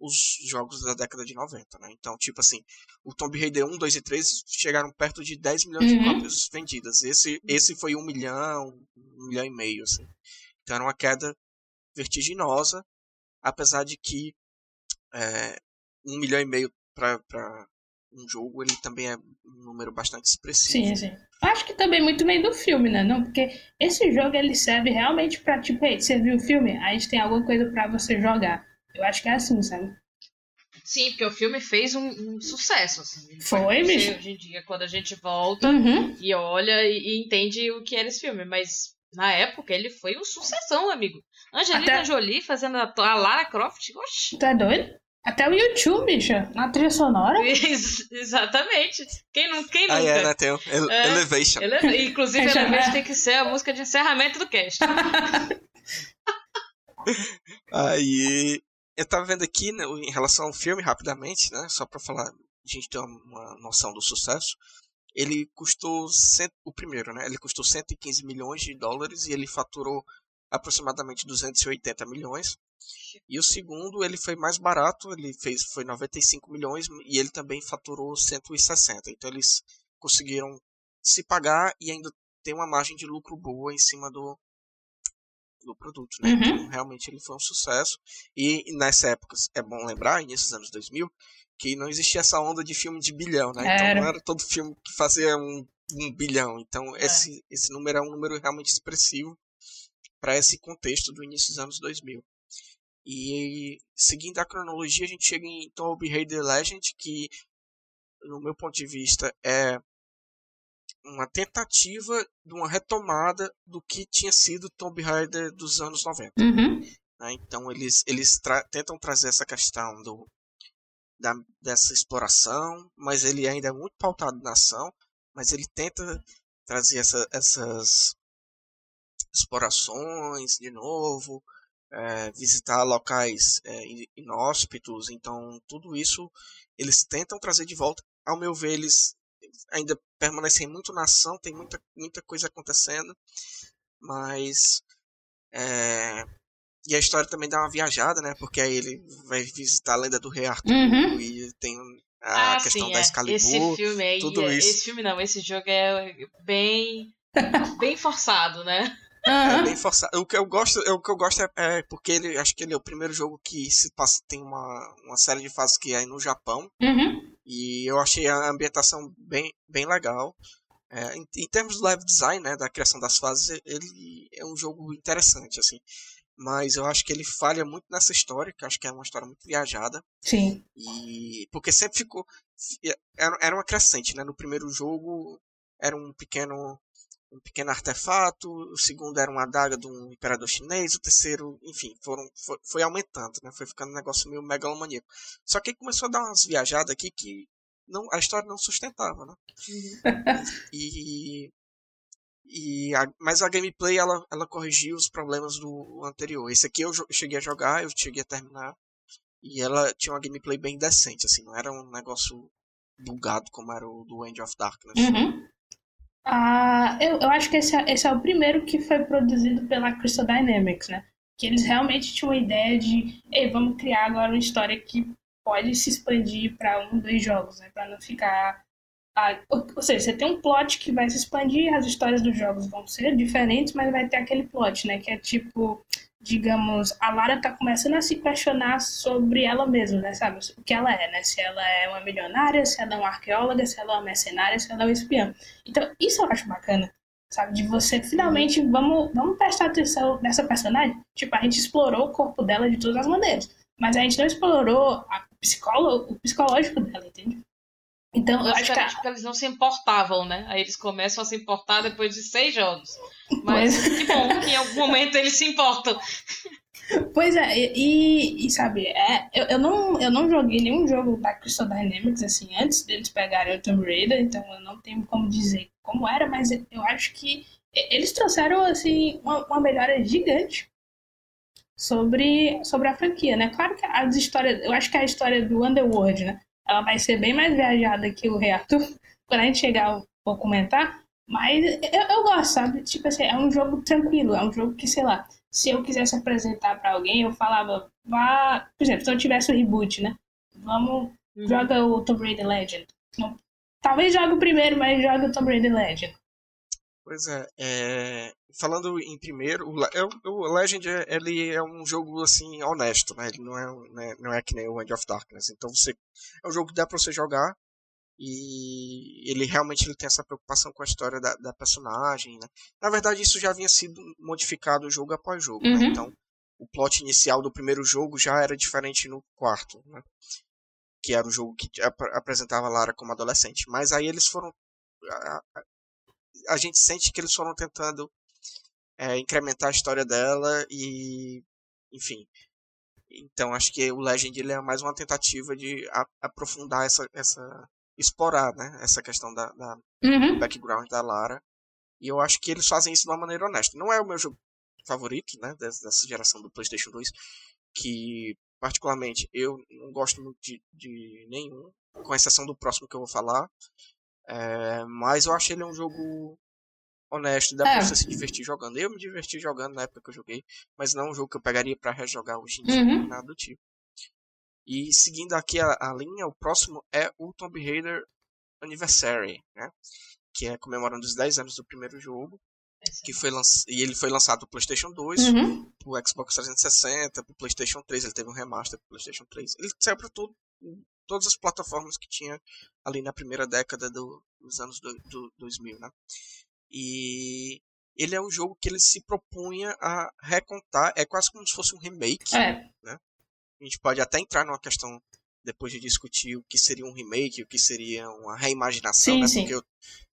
Speaker 1: os jogos da década de 90, né? Então, tipo assim, o Tomb Raider 1, 2 e 3 chegaram perto de 10 milhões uhum. de cópias vendidas. Esse, esse foi um milhão, um milhão e meio, assim. Então era uma queda vertiginosa, apesar de que é, um milhão e meio para um jogo, ele também é um número bastante expressivo.
Speaker 3: Sim, sim. Acho que também muito meio do filme, né? Não, porque esse jogo ele serve realmente para tipo, hey, você viu o filme? Aí a gente tem alguma coisa para você jogar. Eu acho que é assim, sabe?
Speaker 2: Sim, porque o filme fez um, um sucesso, assim.
Speaker 3: Foi, bicho.
Speaker 2: Hoje em dia, quando a gente volta
Speaker 3: uhum.
Speaker 2: e olha e, e, entende o que era esse filme. Mas na época ele foi um sucessão, amigo. Angelina Até... Jolie fazendo a, a Lara Croft, oxi.
Speaker 3: Tá doido? Até o YouTube, bicha, na trilha sonora.
Speaker 2: exatamente. Quem, não, quem
Speaker 1: ah,
Speaker 2: nunca?
Speaker 1: É, né? Tem o Ele é, Elevation.
Speaker 2: Ele, inclusive, Elevation tem que ser a música de encerramento do cast.
Speaker 1: Aí, eu tava vendo aqui, né, em relação ao filme, rapidamente, né? Só pra falar, a gente ter uma noção do sucesso. Ele custou, cento, o primeiro, né? Ele custou 115 milhões de dólares e ele faturou aproximadamente 280 milhões. E o segundo, ele foi mais barato, ele fez foi 95 milhões e ele também faturou 160. Então eles conseguiram se pagar e ainda ter uma margem de lucro boa em cima do do produto, né? Uhum. Então, realmente ele foi um sucesso. E, nessa época, é bom lembrar, dos anos 2000, que não existia essa onda de filme de bilhão, né? Então não era todo filme que fazia um, um bilhão. Então é. esse, esse número é um número realmente expressivo para esse contexto do início dos anos 2000. E seguindo a cronologia, a gente chega em Tomb Raider Legend, que no meu ponto de vista é uma tentativa de uma retomada do que tinha sido Tomb Raider dos anos 90.
Speaker 3: Uhum.
Speaker 1: Né? Então eles, eles tra tentam trazer essa questão do, da, dessa exploração, mas ele ainda é muito pautado na ação, mas ele tenta trazer essa, essas explorações de novo, é, visitar locais é, inóspitos, então tudo isso eles tentam trazer de volta. Ao meu ver, eles ainda permanecem muito na ação, tem muita, muita coisa acontecendo, mas é, e a história também dá uma viajada, né? Porque aí ele vai visitar a lenda do Rei Arthur
Speaker 3: uhum.
Speaker 1: e tem a ah, questão sim, da é. Excalibur.
Speaker 2: Esse filme aí,
Speaker 1: tudo é, isso.
Speaker 2: esse filme não, esse jogo é bem bem forçado, né?
Speaker 1: É bem forçado. O que eu gosto, o que eu gosto é, é, porque ele, acho que ele é o primeiro jogo que se passa, tem uma, uma série de fases que é no Japão.
Speaker 3: Uhum.
Speaker 1: E eu achei a ambientação bem, bem legal. É, em, em, termos do level design, né, da criação das fases, ele é um jogo interessante, assim. Mas eu acho que ele falha muito nessa história, que acho que é uma história muito viajada.
Speaker 3: Sim.
Speaker 1: E porque sempre ficou era, era uma crescente, né? No primeiro jogo era um pequeno um pequeno artefato, o segundo era uma adaga de um imperador chinês, o terceiro, enfim, foram, foi, foi aumentando, né? Foi ficando um negócio meio megalomaníaco. Só que começou a dar umas viajadas aqui que não, a história não sustentava, né?
Speaker 3: Uhum.
Speaker 1: e, e a, mas a gameplay ela, ela corrigiu os problemas do anterior. Esse aqui eu cheguei a jogar, eu cheguei a terminar e ela tinha uma gameplay bem decente, assim, não era um negócio bugado como era o do End of Darkness.
Speaker 3: Uhum. Ah, eu, eu acho que esse é, esse é o primeiro que foi produzido pela Crystal Dynamics, né? Que eles realmente tinham a ideia de, ei, vamos criar agora uma história que pode se expandir para um, dois jogos, né? Para não ficar ou seja, você tem um plot que vai se expandir, as histórias dos jogos vão ser diferentes, mas vai ter aquele plot, né? Que é tipo, digamos, a Lara tá começando a se questionar sobre ela mesma, né? Sabe? O que ela é, né? Se ela é uma milionária, se ela é uma arqueóloga, se ela é uma mercenária, se ela é uma espiã. Então, isso eu acho bacana, sabe? De você finalmente, vamos, vamos prestar atenção nessa personagem. Tipo, a gente explorou o corpo dela de todas as maneiras, mas a gente não explorou a o psicológico dela, entende? Então, eu acho que,
Speaker 2: a... eles não se importavam, né? Aí eles começam a se importar depois de seis jogos. Mas que bom que em algum momento eles se importam.
Speaker 3: Pois é, e, e sabe, é, eu, eu, não, eu não joguei nenhum jogo da Crystal Dynamics assim antes deles pegarem o Tomb Raider, então eu não tenho como dizer como era, mas eu acho que eles trouxeram assim uma, uma melhora gigante sobre, sobre a franquia, né? Claro que as histórias, eu acho que a história do Underworld, né? Ela vai ser bem mais viajada que o Arthur. Quando a gente chegar, eu vou comentar. Mas eu, eu gosto, sabe? Tipo assim, é um jogo tranquilo, é um jogo que, sei lá, se eu quisesse apresentar para alguém, eu falava, vá. Por exemplo, se eu tivesse o reboot, né? Vamos, uhum. joga o Tomb Raider Legend. Talvez jogue o primeiro, mas joga o Tomb Raider Legend.
Speaker 1: Pois é, é, falando em primeiro, o, é o Legend ele é um jogo assim honesto, né? Ele não é, né, não é que nem o End of Darkness. Então você é um jogo que dá para você jogar e ele realmente ele tem essa preocupação com a história da, da personagem, né? Na verdade isso já havia sido modificado jogo após jogo, né?
Speaker 3: uhum.
Speaker 1: né? Então o plot inicial do primeiro jogo já era diferente no quarto, né? Que era o jogo que ap apresentava Lara como adolescente. Mas aí eles foram a gente sente que eles foram tentando é, incrementar a história dela e, enfim. Então acho que o Legend ele é mais uma tentativa de a, aprofundar essa, essa, explorar, né, essa questão da, da
Speaker 3: uhum.
Speaker 1: background da Lara. E eu acho que eles fazem isso de uma maneira honesta. Não é o meu jogo favorito, né, dessa geração do PlayStation 2, que particularmente eu não gosto muito de, de nenhum, com exceção do próximo que eu vou falar. É, mas eu achei ele um jogo honesto, dá é. pra você se divertir jogando. Eu me diverti jogando na época que eu joguei, mas não é um jogo que eu pegaria para rejogar hoje em dia,
Speaker 3: uhum.
Speaker 1: nada do tipo. E seguindo aqui a, a, linha, o próximo é o Tomb Raider Anniversary, né? Que é comemorando os 10 anos do primeiro jogo. que foi lanç... e ele foi lançado pro PlayStation 2,
Speaker 3: Uhum.
Speaker 1: pro Xbox 360, pro PlayStation 3, ele teve um remaster pro PlayStation 3. Ele saiu para tudo, todas as plataformas que tinha ali na primeira década do, dos anos do, do 2000, né? E ele é um jogo que ele se propunha a recontar, é quase como se fosse um remake.
Speaker 3: É.
Speaker 1: A gente pode até entrar numa questão depois de discutir o que seria um remake, o que seria uma reimaginação,
Speaker 3: Sim,
Speaker 1: né?
Speaker 3: sim.
Speaker 1: Porque eu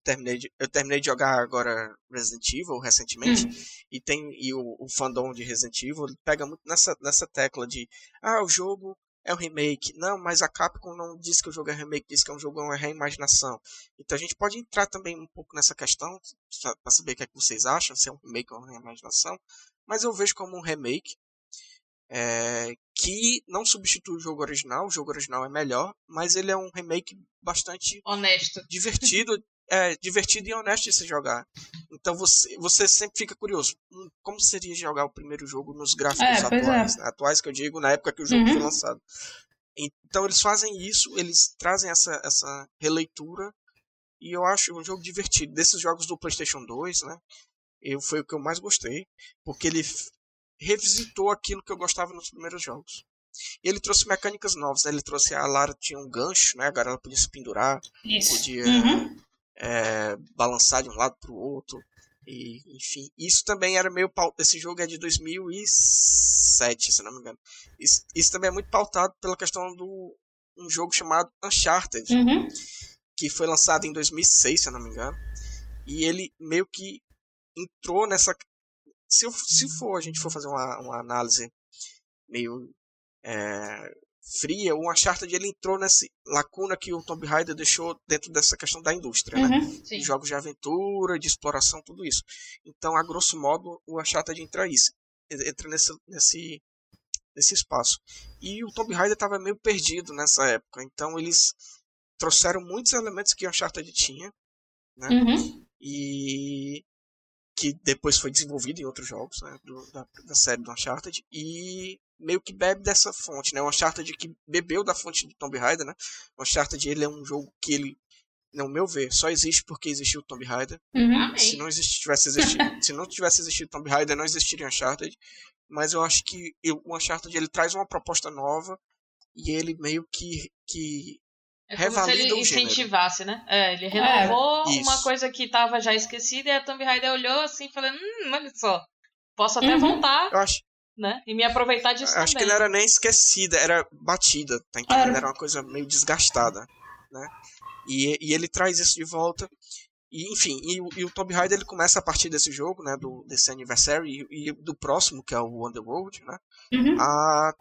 Speaker 1: terminei de, eu terminei de jogar agora Resident Evil recentemente
Speaker 3: Hum.
Speaker 1: e tem e o, o fandom de Resident Evil ele pega muito nessa nessa tecla de ah, o jogo é um remake. Não, mas a Capcom não diz que o jogo é remake, diz que é um jogo é uma reimaginação. Então a gente pode entrar também um pouco nessa questão para saber o que é que vocês acham, se é um remake ou uma reimaginação. Mas eu vejo como um remake é, que não substitui o jogo original. O jogo original é melhor, mas ele é um remake bastante
Speaker 2: Honesto.
Speaker 1: divertido, é divertido e honesto de se jogar. Então você, você sempre fica curioso, hum, como seria jogar o primeiro jogo nos gráficos
Speaker 3: É, é.
Speaker 1: atuais, né? atuais que eu digo na época que o jogo
Speaker 3: Uhum.
Speaker 1: foi lançado. Então eles fazem isso, eles trazem essa essa releitura e eu acho um jogo divertido. Desses jogos do PlayStation 2, né? Eu foi o que eu mais gostei, porque ele revisitou aquilo que eu gostava nos primeiros jogos. Ele trouxe mecânicas novas, né? Ele trouxe a Lara tinha um gancho, né? Agora ela podia se pendurar,
Speaker 3: Isso.
Speaker 1: podia
Speaker 3: Uhum.
Speaker 1: É, balançar de um lado para o outro. E, enfim, isso também era meio pautado. Esse jogo é de 2007, se não me engano. Isso, isso também é muito pautado pela questão do um jogo chamado Uncharted,
Speaker 3: Uhum.
Speaker 1: que foi lançado em 2006, se não me engano. E ele meio que entrou nessa. Se, eu- se for a gente for fazer uma, uma análise meio é, fria, o Uncharted ele entrou nessa lacuna que o Tomb Raider deixou dentro dessa questão da indústria, né?
Speaker 3: Uhum.
Speaker 2: Sim.
Speaker 1: de jogos de aventura, de exploração, tudo isso. Então, a grosso modo, o Uncharted entra isso, entra nesse nesse nesse espaço. E o Tomb Raider estava meio perdido nessa época, então eles trouxeram muitos elementos que o Uncharted tinha
Speaker 3: Uhum.
Speaker 1: e que depois foi desenvolvido em outros jogos né, do- da, da série do Uncharted e meio que bebe dessa fonte, né? O Uncharted que bebeu da fonte do Tomb Raider, né? O Uncharted ele é um jogo que ele, no meu ver, só existe porque existiu o Tomb Raider.
Speaker 3: Uhum.
Speaker 1: Se não tivesse existido, se não tivesse existido Tomb Raider, não existiria Uncharted. Mas eu acho que eu- o Uncharted ele traz uma proposta nova e ele meio que que
Speaker 2: É como se
Speaker 1: revalida
Speaker 2: ele
Speaker 1: o gênero.
Speaker 2: incentivasse, né? É, ele renovou
Speaker 1: Isso.
Speaker 2: uma coisa que tava já esquecida e a Tomb Raider olhou assim, falando, hum, olha só, posso até
Speaker 3: Uhum.
Speaker 2: voltar,
Speaker 1: eu acho,
Speaker 2: né? E me aproveitar disso
Speaker 1: acho que
Speaker 2: também.
Speaker 1: não era nem esquecida, era batida, tá entendendo?
Speaker 3: Era.
Speaker 1: Era uma coisa meio desgastada, né? E, e ele traz isso de volta. E, enfim, e, o- e o Tomb Raider ele começa a partir desse jogo, né, do desse Anniversary e, e do próximo, que é o Underworld, né?
Speaker 3: Uhum.
Speaker 1: a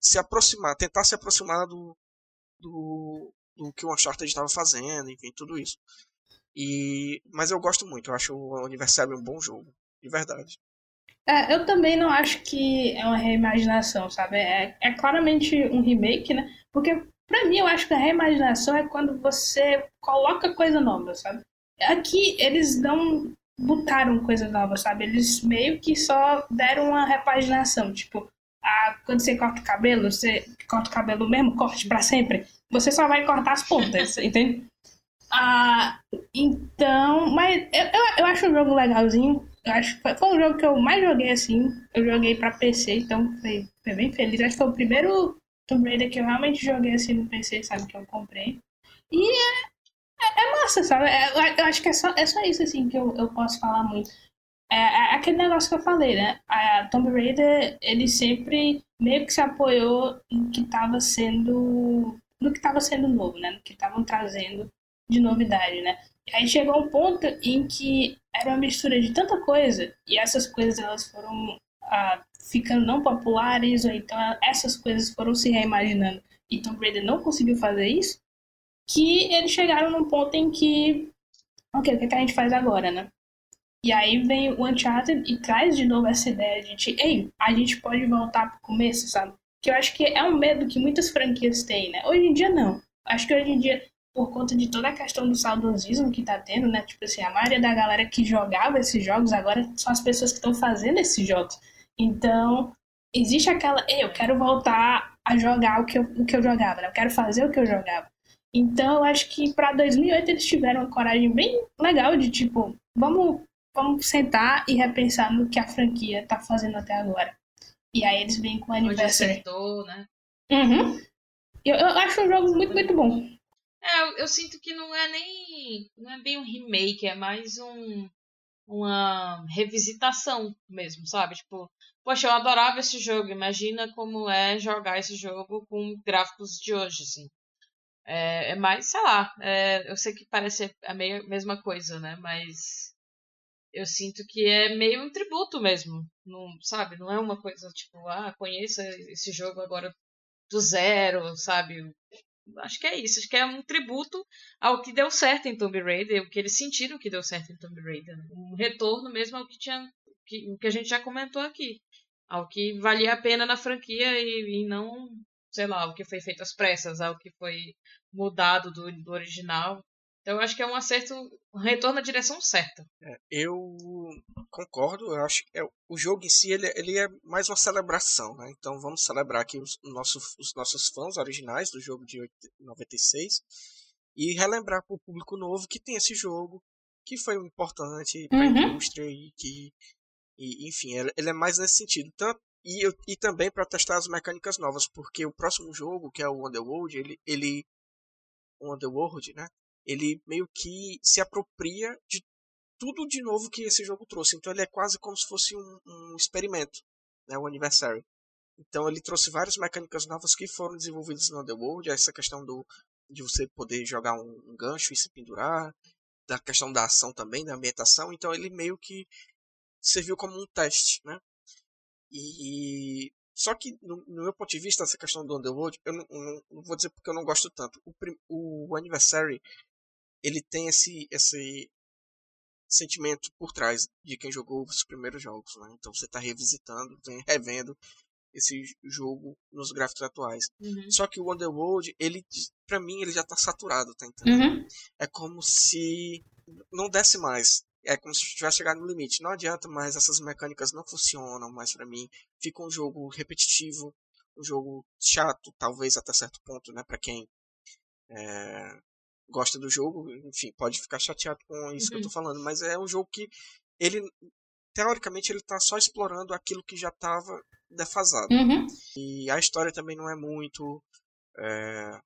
Speaker 1: se aproximar, tentar se aproximar do, do, do que o Uncharted estava fazendo, enfim, tudo isso. E, mas eu gosto muito, eu acho o Aniversário um bom jogo, de verdade.
Speaker 3: É, eu também não acho que é uma reimaginação, sabe? É, é claramente um remake, né? Porque, pra mim, eu acho que a reimaginação é quando você coloca coisa nova, sabe? Aqui, eles não botaram coisa nova, sabe? Eles meio que só deram uma repaginação. Tipo, ah, quando você corta o cabelo, você corta o cabelo mesmo, corte pra sempre. Você só vai cortar as pontas, entende? Ah, então, mas eu, eu, eu acho um jogo legalzinho. Eu acho que foi, foi um jogo que eu mais joguei assim. Eu joguei pra PC, então foi, foi bem feliz. Acho que foi o primeiro Tomb Raider que eu realmente joguei assim no PC, sabe? Que eu comprei. E é, é, é massa, sabe? É, eu, acho que é só, é só isso assim que eu, eu posso falar muito. É, é aquele negócio que eu falei, né? A Tomb Raider, ele sempre meio que se apoiou em que estava sendo. no que estava sendo novo, né? No que estavam trazendo de novidade, né? Aí chegou um ponto em que era uma mistura de tanta coisa e essas coisas elas foram ah, ficando não populares ou então essas coisas foram se reimaginando e Tomb Raider não conseguiu fazer isso que eles chegaram num ponto em que ok, o que, a gente faz agora, né? E aí vem o Uncharted e traz de novo essa ideia de, tipo, ei, a gente pode voltar pro começo, sabe? Que eu acho que é um medo que muitas franquias têm, né? Hoje em dia não. Acho que hoje em dia por conta de toda a questão do saudosismo que tá tendo, né? Tipo assim, a maioria da galera que jogava esses jogos agora são as pessoas que estão fazendo esses jogos. Então, existe aquela, eu quero voltar a jogar o que eu, o que eu jogava, né? Eu quero fazer o que eu jogava. Então, eu acho que para 2008 eles tiveram uma coragem bem legal de tipo, vamos vamos sentar e repensar no que a franquia tá fazendo até agora. E aí eles vêm com o aniversário.
Speaker 2: acertou, né?
Speaker 3: Uhum. Eu, eu acho um jogo muito, muito bom.
Speaker 2: É, eu, eu sinto que não é nem. Não é bem um remake, é mais um. Uma revisitação mesmo, sabe? Tipo, poxa, eu adorava esse jogo. Imagina como é jogar esse jogo com gráficos de hoje, assim. É, é mais, sei lá. é, eu sei que parece a meia- mesma coisa, né? Mas eu sinto que é meio um tributo mesmo. Não, sabe? Não é uma coisa tipo, ah, conheça esse jogo agora do zero, sabe? Acho que é isso. Acho que é um tributo ao que deu certo em Tomb Raider, o que eles sentiram que deu certo em Tomb Raider. né? Um retorno mesmo ao que tinha, que, o que a gente já comentou aqui, ao que valia a pena na franquia e, e não, sei lá, o que foi feito às pressas, ao que foi mudado do, do original. Então eu acho que é um acerto, um retorno na direção certa.
Speaker 1: É, eu concordo, eu acho que é, o jogo em si ele, ele é mais uma celebração, né? Então vamos celebrar aqui os, nossos, os nossos fãs originais do jogo de 8 96 e relembrar para o público novo que tem esse jogo, que foi importante para a
Speaker 3: Uhum.
Speaker 1: indústria e que, e, enfim, ele, é mais nesse sentido. Tanto, e, eu- e também para testar as mecânicas novas, porque o próximo jogo, que é o Underworld, ele, ele Underworld, né? Ele meio que se apropria de tudo de novo que esse jogo trouxe. Então ele é quase como se fosse um, um experimento, né? O Anniversary. Então ele trouxe várias mecânicas novas que foram desenvolvidas no Underworld. Essa questão do de você poder jogar um, um gancho e se pendurar, da questão da ação também, da ambientação. Então ele meio que serviu como um teste, né? E só que no, no meu ponto de vista essa questão do Underworld, eu não, não- não vou dizer porque eu não gosto tanto. O, o Anniversary ele tem esse esse sentimento por trás de quem jogou os primeiros jogos, né? Então você está revisitando, tem- revendo esse jogo nos gráficos atuais.
Speaker 2: Uhum.
Speaker 1: Só que o Underworld, ele para mim ele já tá saturado, tá entendendo?
Speaker 3: Uhum.
Speaker 1: É como se não desse mais. É como se tivesse chegado no limite. Não adianta mais, essas mecânicas não funcionam mais pra mim. Fica um jogo repetitivo, um jogo chato, talvez até certo ponto, né? Pra quem é, gosta do jogo, enfim, pode ficar chateado com isso que eu tô falando. Mas é um jogo que ele, teoricamente, ele tá só explorando aquilo que já tava defasado.
Speaker 3: Uhum.
Speaker 1: E a história também não é muito. É,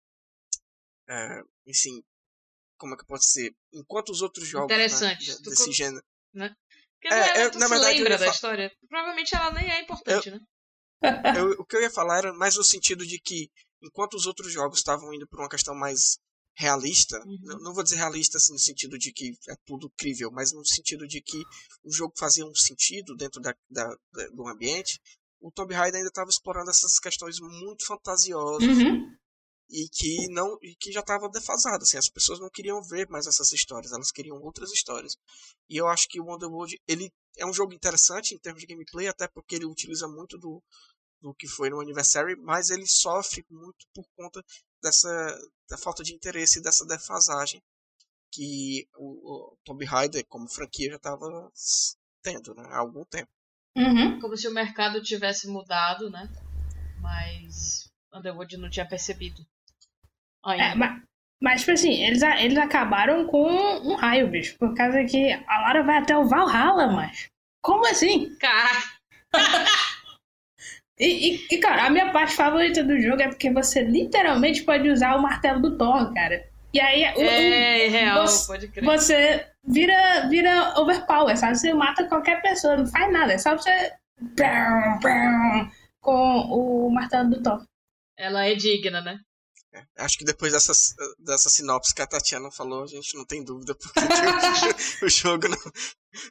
Speaker 1: é, enfim, como é que eu posso dizer? Enquanto os outros jogos né,
Speaker 2: Interessante. Tu
Speaker 1: desse
Speaker 2: co-
Speaker 1: gênero.
Speaker 2: Porque
Speaker 1: É,
Speaker 2: é,
Speaker 1: eu-
Speaker 2: tu
Speaker 1: na verdade, eu
Speaker 2: lembra da história. Provavelmente ela nem é importante, né?
Speaker 1: eu- o que eu ia falar era mais no sentido de que, enquanto os outros jogos estavam indo por uma questão mais realista,
Speaker 2: Uhum.
Speaker 1: não, não vou dizer realista assim, no sentido de que é tudo crível, mas no sentido de que o jogo fazia um sentido dentro da, da- da- do ambiente, o Tomb Raider ainda estava explorando essas questões muito fantasiosas
Speaker 3: Uhum.
Speaker 1: e que não e que já estava defasado assim as pessoas não queriam ver mais essas histórias elas queriam outras histórias e eu acho que o Underworld ele é um jogo interessante em termos de gameplay até porque ele utiliza muito do do que foi no Anniversary mas ele sofre muito por conta dessa da falta de interesse e dessa defasagem que o, o Tomb Raider como franquia já estava tendo né, há algum tempo
Speaker 3: Uhum.
Speaker 2: Como se o mercado tivesse mudado, né? Mas Underwood não tinha percebido. Ainda.
Speaker 3: É, mas, mas, tipo assim, eles, eles acabaram com um raio, bicho. Por causa que a Lara vai até o Valhalla, mas. Como assim?
Speaker 2: Caraca,
Speaker 3: E, e- cara, a minha parte favorita do jogo é porque você literalmente pode usar o martelo do Thor, cara. E aí o- o-
Speaker 2: é real,
Speaker 3: você-
Speaker 2: pode crer.
Speaker 3: você vira, vira overpower, sabe? Você mata qualquer pessoa, não faz nada. É só você. Com o martelo do Thor.
Speaker 2: Ela é digna, né?
Speaker 1: É, acho que depois dessa, dessa sinopse que a Tatiana falou, a gente não tem dúvida, porque o jogo não,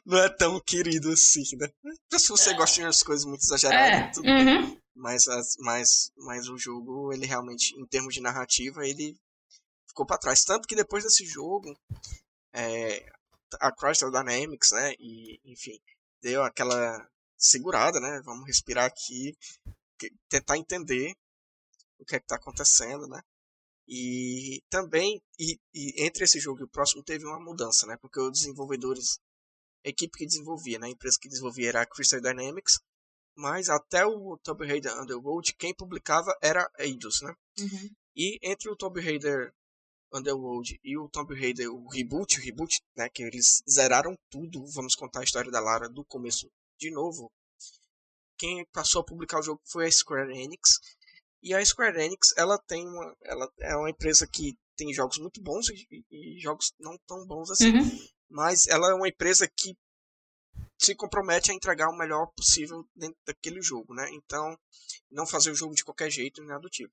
Speaker 1: não é tão querido assim, né? Se você gosta de umas coisas muito exageradas,
Speaker 3: É.
Speaker 1: tudo bem.
Speaker 3: Uhum.
Speaker 1: Mas, as, mas, mas o jogo, ele realmente, em termos de narrativa, ele ficou pra trás. Tanto que depois desse jogo, é, a Crystal Dynamics, né, e, enfim, deu aquela segurada, né? Vamos respirar aqui, tentar entender o que é que tá acontecendo, né? E também, e, e entre esse jogo e o próximo teve uma mudança, né? Porque os desenvolvedores, a equipe que desenvolvia, né? A empresa que desenvolvia era a Crystal Dynamics, mas até o Tomb Raider Underworld, quem publicava era a Eidos, né?
Speaker 2: Uhum.
Speaker 1: E entre o Tomb Raider Underworld e o Tomb Raider, o reboot, o reboot, né, que eles zeraram tudo, vamos contar a história da Lara do começo de novo. Quem passou a publicar o jogo foi a Square Enix. E a Square Enix, ela tem uma, ela é uma empresa que tem jogos muito bons e, e jogos não tão bons assim. Uhum. Mas ela é uma empresa que se compromete a entregar o melhor possível dentro daquele jogo, né? Então, não fazer o jogo de qualquer jeito, nem nada do tipo.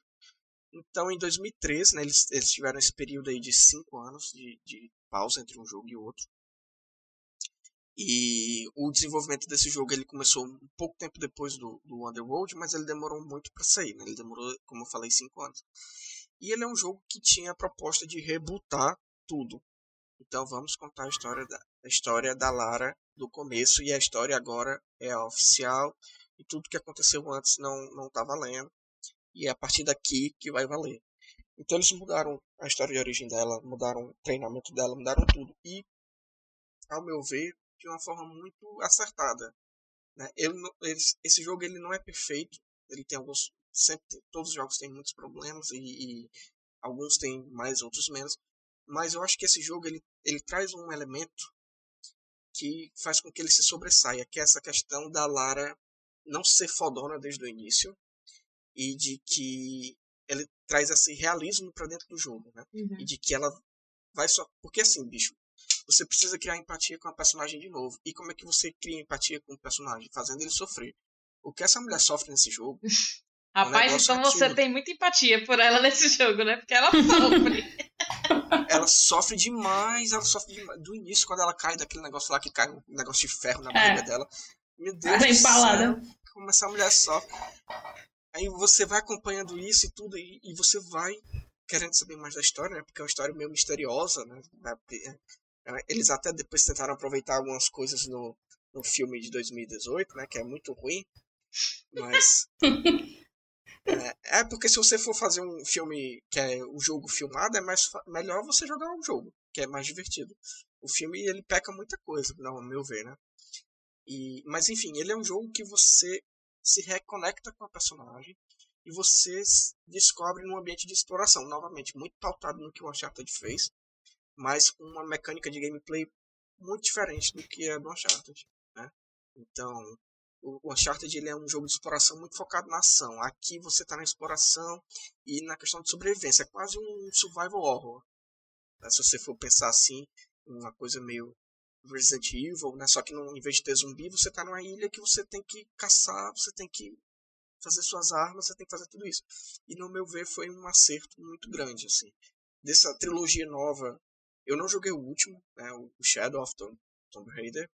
Speaker 1: Então, em 2013, né, eles, eles tiveram esse período aí de 5 anos de, de pausa entre um jogo e outro. E o desenvolvimento desse jogo ele começou um pouco tempo depois do, do Underworld, mas ele demorou muito para sair. Né? Ele demorou, como eu falei, 5 anos. E ele é um jogo que tinha a proposta de rebootar tudo. Então vamos contar a história da, a história da Lara do começo e a história agora é oficial e tudo que aconteceu antes não não está valendo e é a partir daqui que vai valer. Então eles mudaram a história de origem dela, mudaram o treinamento dela, mudaram tudo e ao meu ver de uma forma muito acertada. Né? Ele, ele, esse jogo ele não é perfeito, ele tem alguns sempre todos os jogos têm muitos problemas e, e alguns têm mais outros menos, mas eu acho que esse jogo ele, ele traz um elemento que faz com que ele se sobressaia, que é essa questão da Lara não ser fodona desde o início e de que ele traz esse realismo para dentro do jogo, né? Uhum. E de que ela vai só porque assim, bicho, você precisa criar empatia com a personagem de novo. E como é que você cria empatia com o personagem? Fazendo ele sofrer. O que essa mulher sofre nesse jogo.
Speaker 2: Rapaz, é um então absurdo. você tem muita empatia por ela nesse jogo, né? Porque ela sofre.
Speaker 1: ela sofre demais, ela sofre demais. Do início, quando ela cai daquele negócio lá que cai um negócio de ferro na barriga é. dela. Meu Deus
Speaker 3: ela do empalada.
Speaker 1: céu, como essa mulher sofre. Aí você vai acompanhando isso e tudo, e, e você vai querendo saber mais da história, né? Porque é uma história meio misteriosa, né? Eles até depois tentaram aproveitar algumas coisas no, no filme de 2018, né? Que é muito ruim. Mas. É, é, porque se você for fazer um filme que é o jogo filmado, é mais melhor você jogar um jogo, que é mais divertido. O filme ele peca muita coisa, não, meu ver, né? E, mas enfim, ele é um jogo que você se reconecta com a personagem e você descobre num ambiente de exploração, novamente muito pautado no que o Uncharted fez, mas com uma mecânica de gameplay muito diferente do que é do Uncharted, né? Então, o Uncharted ele é um jogo de exploração muito focado na ação. Aqui você está na exploração e na questão de sobrevivência. É quase um survival horror. Né? Se você for pensar assim, uma coisa meio Resident Evil, né? Só que não, em vez de ter zumbi, você está numa ilha que você tem que caçar, você tem que fazer suas armas, você tem que fazer tudo isso. E no meu ver foi um acerto muito grande, assim. Dessa trilogia nova, eu não joguei o último, né? O Shadow of Tomb, Tomb Raider.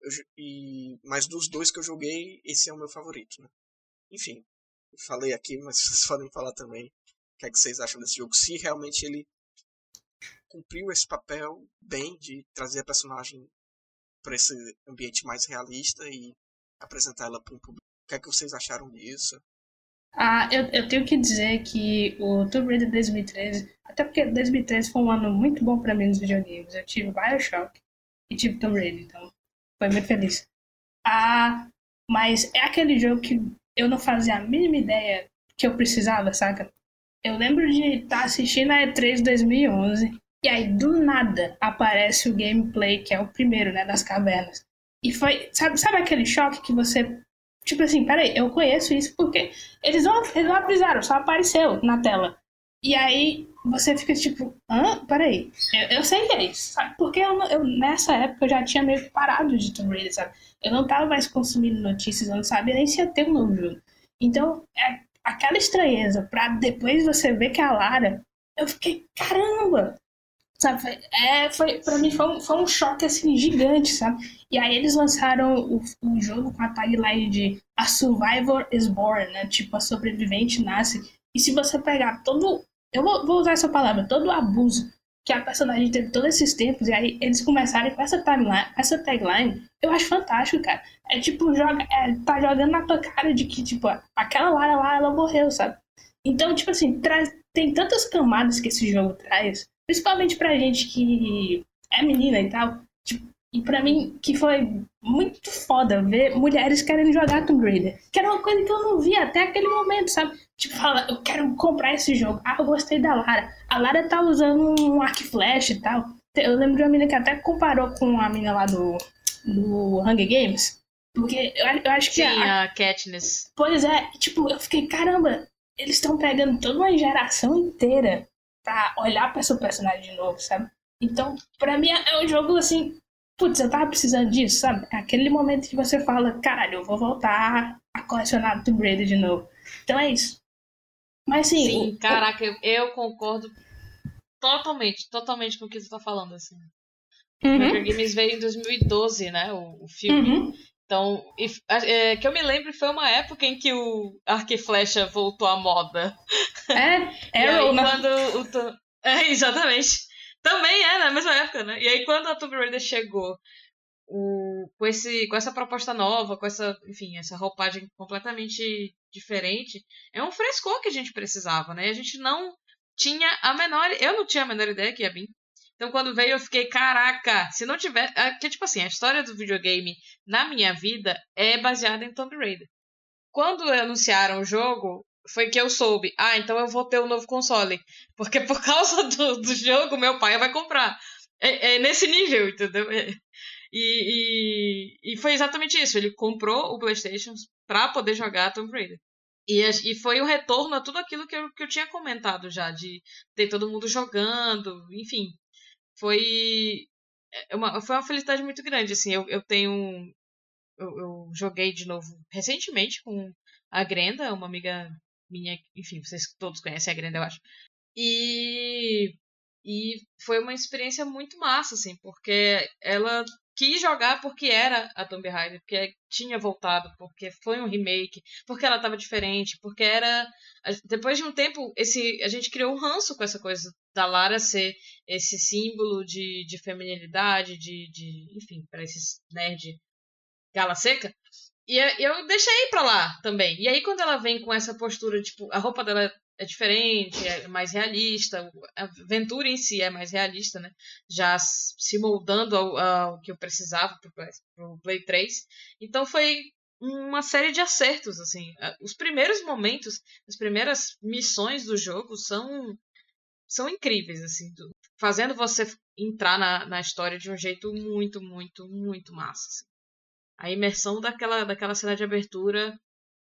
Speaker 1: Eu, e, mas dos dois que eu joguei, esse é o meu favorito, né? Enfim, falei aqui, mas vocês podem falar também o que, é que vocês acham desse jogo. Se realmente ele cumpriu esse papel bem de trazer a personagem para esse ambiente mais realista e apresentar ela para um público. O que é que vocês acharam disso?
Speaker 3: Ah, eu, eu tenho que dizer que o Tomb Raider 2013, até porque 2013 foi um ano muito bom para mim nos videogames. Eu tive Bioshock e tive Tomb Raider, então foi muito feliz. Ah, mas é aquele jogo que eu não fazia a mínima ideia que eu precisava, saca? Eu lembro de estar tá assistindo a E3 2011 e aí do nada aparece o gameplay, que é o primeiro, né, das cavernas. E foi, sabe, sabe aquele choque que você tipo assim, peraí, eu conheço isso porque eles não, eles não avisaram, só apareceu na tela. E aí você fica tipo, hã? Peraí, eu, eu sei que é isso, sabe? Porque eu, eu, nessa época eu já tinha meio parado de Tomb Raider, sabe? Eu não tava mais consumindo notícias, eu não sabia nem se ia ter um novo jogo. Então, é aquela estranheza pra depois você ver que é a Lara, eu fiquei, caramba! Sabe? É, foi, pra mim foi um, foi um choque assim gigante, sabe? E aí eles lançaram o, o jogo com a tagline de A Survivor is Born, né? Tipo, a sobrevivente nasce. E se você pegar todo eu vou, vou, usar essa palavra, todo o abuso que a personagem teve todos esses tempos, e aí eles começarem com essa tagline, essa tagline, eu acho fantástico, cara. É tipo, joga, é, tá jogando na tua cara de que, tipo, aquela Lara lá, ela morreu, sabe? Então, tipo assim, traz, tem tantas camadas que esse jogo traz, principalmente pra gente que é menina e tal. Tipo, E pra mim, que foi muito foda ver mulheres querendo jogar Tomb Raider. Que era uma coisa que eu não via até aquele momento, sabe? Tipo, fala, eu quero comprar esse jogo. Ah, eu gostei da Lara. A Lara tá usando um arco flash e tal. Eu lembro de uma menina que até comparou com a menina lá do, do Hunger Games. Porque eu, eu acho que.
Speaker 2: Sim, a, a Katniss.
Speaker 3: Pois é, tipo, eu fiquei, caramba, eles estão pegando toda uma geração inteira pra olhar pra esse personagem de novo, sabe? Então, pra mim é um jogo assim. Putz, eu tava precisando disso, sabe? Aquele momento que você fala, caralho, eu vou voltar a colecionar Tomb Raider de novo. Então é isso. Mas assim.
Speaker 2: Sim, o, caraca, eu, eu concordo totalmente, totalmente com o que você tá falando, assim. Uhum. Hunger Games veio em 2012, né? O, o filme. Uhum. Então, e, é, que eu me lembro foi uma época em que o arco e flecha voltou à moda.
Speaker 3: É,
Speaker 2: e aí, quando o, é, exatamente. Também é na mesma época, né? E aí quando a Tomb Raider chegou o, com, esse, com essa proposta nova, com essa, enfim, essa roupagem completamente diferente, é um frescor que a gente precisava, né? A gente não tinha a menor. Eu não tinha a menor ideia que ia vir. Então, quando veio, eu fiquei, caraca, se não tiver. É, que, tipo assim, a história do videogame na minha vida é baseada em Tomb Raider. Quando anunciaram o jogo, foi que eu soube. Ah, então eu vou ter um novo console. Porque por causa do, do jogo, meu pai vai comprar. É, é nesse nível, entendeu? É, e, e, e, foi exatamente isso. Ele comprou o PlayStation para poder jogar Tomb Raider. E, e foi o retorno a tudo aquilo que eu, que eu tinha comentado já, de ter todo mundo jogando, enfim. Foi é, uma, foi uma felicidade muito grande, assim. Eu, eu tenho. Eu, eu joguei de novo recentemente com a Grenda, uma amiga minha, enfim, vocês todos conhecem a Grenda, eu acho. E, e foi uma experiência muito massa, assim, porque ela quis jogar porque era a Tomb Raider, porque tinha voltado, porque foi um remake, porque ela estava diferente, porque era depois de um tempo esse a gente criou um ranço com essa coisa da Lara ser esse símbolo de, de feminilidade, de, de enfim, para esses nerd gala seca. E eu deixei pra lá também. E aí, quando ela vem com essa postura, tipo, a roupa dela é diferente, é mais realista, a aventura em si é mais realista, né? Já se moldando ao, ao que eu precisava pro, pro Play 3. Então foi uma série de acertos, assim. Os primeiros momentos, as primeiras missões do jogo são são incríveis, assim, fazendo você entrar na, na história de um jeito muito, muito, muito massa. Assim. A imersão daquela, daquela cena de abertura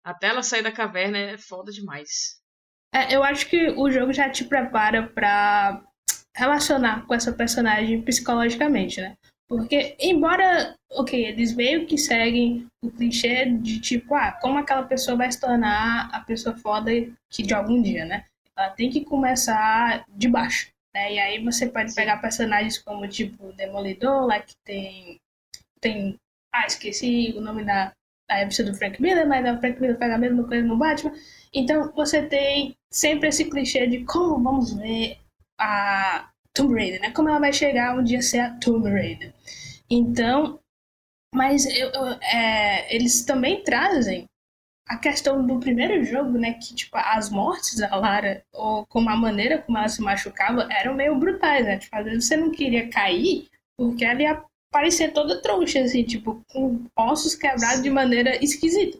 Speaker 2: até ela sair da caverna é foda demais.
Speaker 3: É, eu acho que o jogo já te prepara para relacionar com essa personagem psicologicamente, né? Porque, embora, ok, eles meio que seguem o clichê de tipo, ah, como aquela pessoa vai se tornar a pessoa foda que de algum dia, né? Ela tem que começar de baixo, né? E aí você pode pegar personagens como, tipo, Demolidor, lá que tem, tem... Ah, esqueci o nome da, da revista do Frank Miller, mas o Frank Miller faz a mesma coisa no Batman. Então, você tem sempre esse clichê de como vamos ver a Tomb Raider, né? Como ela vai chegar um dia a ser a Tomb Raider. Então, mas eu, eu, é, eles também trazem a questão do primeiro jogo, né? Que, tipo, as mortes da Lara, ou como a maneira como ela se machucava, eram meio brutais, né? Tipo, às vezes você não queria cair, porque ela ia parecer toda trouxa, assim, tipo, com ossos quebrados de maneira esquisita.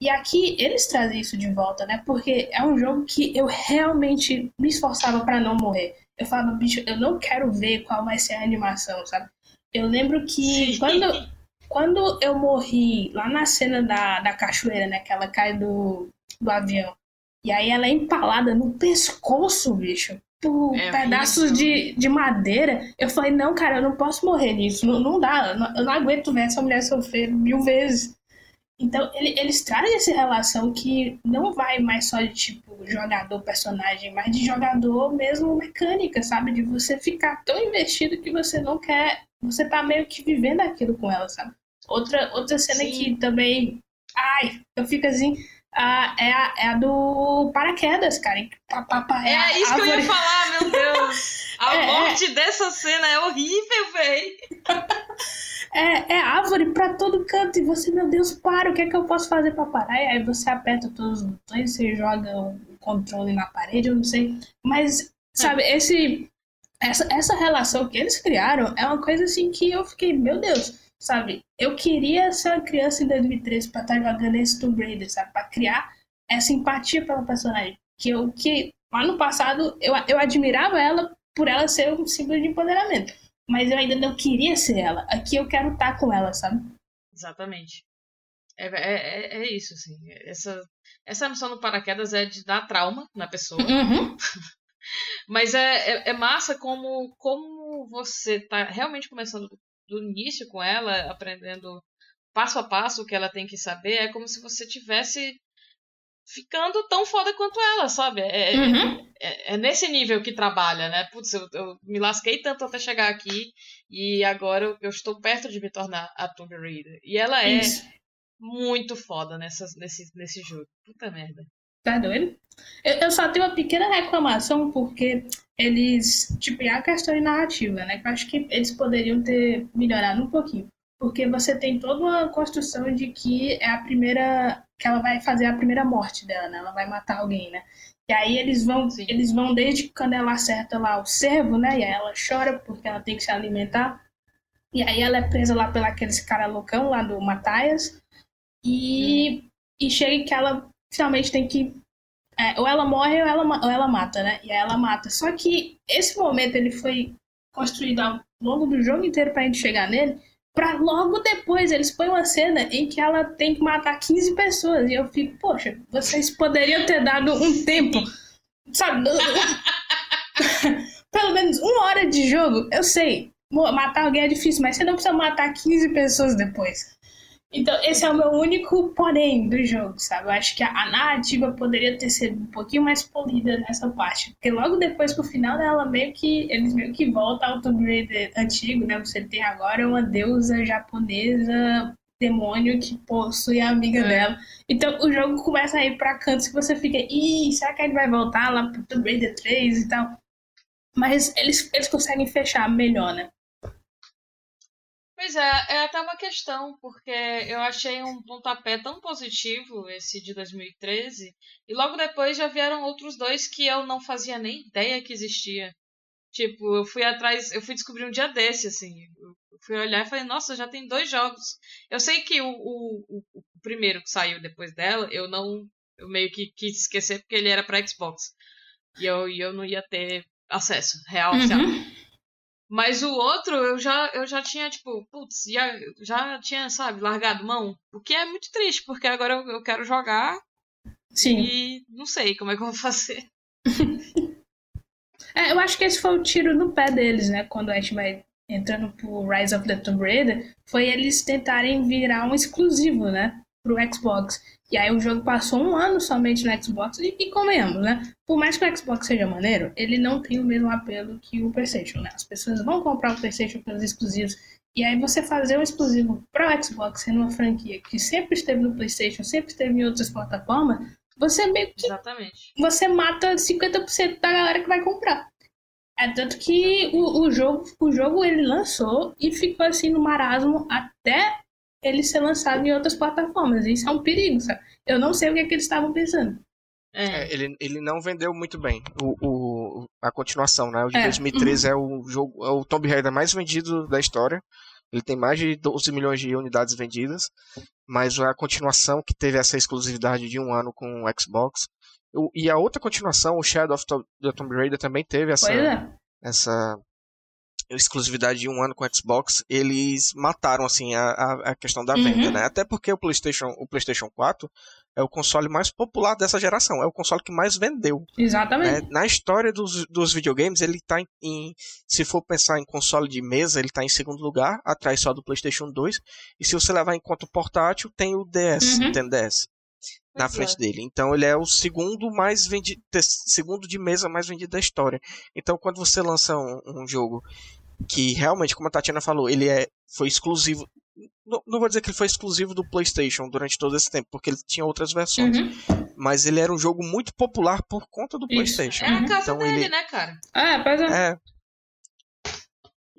Speaker 3: E aqui eles trazem isso de volta, né? Porque é um jogo que eu realmente me esforçava para não morrer. Eu falava, bicho, eu não quero ver qual vai ser a animação, sabe? Eu lembro que quando, quando eu morri lá na cena da, da cachoeira, né? Que ela cai do, do avião. E aí ela é empalada no pescoço, bicho. Por é pedaços de, de madeira. Eu falei, não, cara, eu não posso morrer nisso. Não, não dá. Eu não, eu não aguento ver essa mulher sofrer mil vezes. Então, ele, eles trazem essa relação que não vai mais só de tipo jogador-personagem, mas de jogador mesmo mecânica, sabe? De você ficar tão investido que você não quer. Você tá meio que vivendo aquilo com ela, sabe? Outra, outra cena Sim. que também. Ai, eu fico assim. Ah, é, a, é a do paraquedas, cara.
Speaker 2: Pá, pá, pá, é, é isso árvore. que eu ia falar, meu Deus! A é, é. morte dessa cena é horrível, véi!
Speaker 3: é, é árvore pra todo canto. E você, meu Deus, para, o que é que eu posso fazer pra parar? E aí você aperta todos os botões, você joga o controle na parede, eu não sei. Mas, sabe, esse. essa, essa relação que eles criaram é uma coisa assim que eu fiquei, meu Deus, sabe? Eu queria ser uma criança em 2013 pra estar jogando esse Tomb Raider, sabe? Pra criar essa empatia pela personagem. Que eu, que lá no passado, eu, eu admirava ela por ela ser um símbolo de empoderamento. Mas eu ainda não queria ser ela. Aqui eu quero estar com ela, sabe?
Speaker 2: Exatamente. É, é, é, é isso, assim. Essa, essa missão no paraquedas é de dar trauma na pessoa.
Speaker 3: Uhum.
Speaker 2: Mas é, é, é, massa como, como você tá realmente começando do início com ela, aprendendo passo a passo o que ela tem que saber. É como se você tivesse ficando tão foda quanto ela, sabe? É, é
Speaker 3: uhum.
Speaker 2: é, é, nesse nível que trabalha, né? Putz, eu, eu, me lasquei tanto até chegar aqui e agora eu, eu estou perto de me tornar a Tomb Raider. E ela é Isso. muito foda nessas, nesse, nesse jogo. Puta merda.
Speaker 3: Tá doido? Eu, eu, só tenho uma pequena reclamação porque eles, tipo, é a questão de narrativa, né? Que eu acho que eles poderiam ter melhorado um pouquinho. Porque você tem toda uma construção de que é a primeira. que ela vai fazer a primeira morte dela, né? Ela vai matar alguém, né? E aí eles vão, Sim. eles vão desde quando ela acerta lá o cervo, né? E aí ela chora porque ela tem que se alimentar. E aí ela é presa lá pelo aqueles cara loucão lá do Mataias. E, hum. e chega que ela finalmente tem que. É, ou ela morre ou ela, ou ela mata, né? E aí ela mata. Só que esse momento ele foi construído ao longo do jogo inteiro pra gente chegar nele. Pra logo depois eles põem uma cena em que ela tem que matar 15 pessoas. E eu fico, poxa, vocês poderiam ter dado um tempo. Sabe? Pelo menos uma hora de jogo. Eu sei, matar alguém é difícil, mas você não precisa matar 15 pessoas depois. Então, esse é o meu único porém do jogo, sabe? Eu acho que a, a narrativa poderia ter sido um pouquinho mais polida nessa parte. Porque logo depois, pro final dela, meio que eles meio que voltam ao Tomb Raider antigo, né? Você tem agora uma deusa japonesa demônio que possui a amiga é. dela. Então o jogo começa a ir pra cantos que você fica, ih, será que ele vai voltar lá pro Tomb Raider 3 e tal? Mas eles, eles conseguem fechar melhor, né?
Speaker 2: Pois é, é até uma questão, porque eu achei um pontapé tão positivo esse de 2013, e logo depois já vieram outros dois que eu não fazia nem ideia que existia. Tipo, eu fui atrás, eu fui descobrir um dia desse, assim. Eu fui olhar e falei, nossa, já tem dois jogos. Eu sei que o, o, o primeiro que saiu depois dela, eu não. Eu meio que quis esquecer porque ele era pra Xbox. E eu, e eu não ia ter acesso real, uhum. Mas o outro eu já, eu já tinha, tipo, putz, já, já tinha, sabe, largado mão. O que é muito triste, porque agora eu, eu quero jogar.
Speaker 3: Sim.
Speaker 2: E não sei como é que eu vou fazer.
Speaker 3: é, eu acho que esse foi o tiro no pé deles, né? Quando a gente vai entrando pro Rise of the Tomb Raider, foi eles tentarem virar um exclusivo, né? Pro Xbox. E aí o jogo passou um ano somente no Xbox e, e convenhamos, né? Por mais que o Xbox seja maneiro, ele não tem o mesmo apelo que o PlayStation, né? As pessoas vão comprar o PlayStation pelos exclusivos. E aí você fazer um exclusivo para o Xbox sendo uma franquia que sempre esteve no PlayStation, sempre esteve em outras plataformas, você meio que
Speaker 2: Exatamente.
Speaker 3: você mata 50% da galera que vai comprar. É tanto que o, o, jogo, o jogo ele lançou e ficou assim no marasmo até ele ser lançado em outras plataformas. Isso é um perigo, sabe? Eu não sei o que, é que eles estavam pensando.
Speaker 1: É. É, ele, ele não vendeu muito bem o, o, a continuação, né? O de é. 2013 uhum. é o jogo, é o Tomb Raider mais vendido da história. Ele tem mais de 12 milhões de unidades vendidas, mas a continuação que teve essa exclusividade de um ano com o Xbox. e a outra continuação, o Shadow of the Tomb Raider, também teve essa,
Speaker 3: é.
Speaker 1: essa exclusividade de um ano com o Xbox, eles mataram assim a, a questão da venda, uhum. né? Até porque o PlayStation, o PlayStation 4 é o console mais popular dessa geração, é o console que mais vendeu.
Speaker 3: Exatamente.
Speaker 1: Né? Na história dos, dos videogames, ele está em, em, se for pensar em console de mesa, ele está em segundo lugar, atrás só do PlayStation 2. E se você levar em conta o portátil, tem o DS, uhum. Nintendo DS na frente dele. Então ele é o segundo mais vendido, segundo de mesa mais vendido da história. Então quando você lança um, um jogo que realmente, como a Tatiana falou, ele é, foi exclusivo. Não, não, vou dizer que ele foi exclusivo do PlayStation durante todo esse tempo, porque ele tinha outras versões. Uhum. Mas ele era um jogo muito popular por conta do Isso. PlayStation.
Speaker 2: É a casa então, dele, ele... né, cara?
Speaker 3: É, pois é.
Speaker 1: é.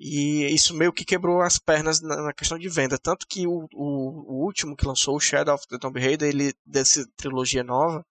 Speaker 1: E isso meio que quebrou as pernas na, na questão de venda. Tanto que o, o, o, último que lançou, o Shadow of the Tomb Raider, ele, dessa trilogia nova,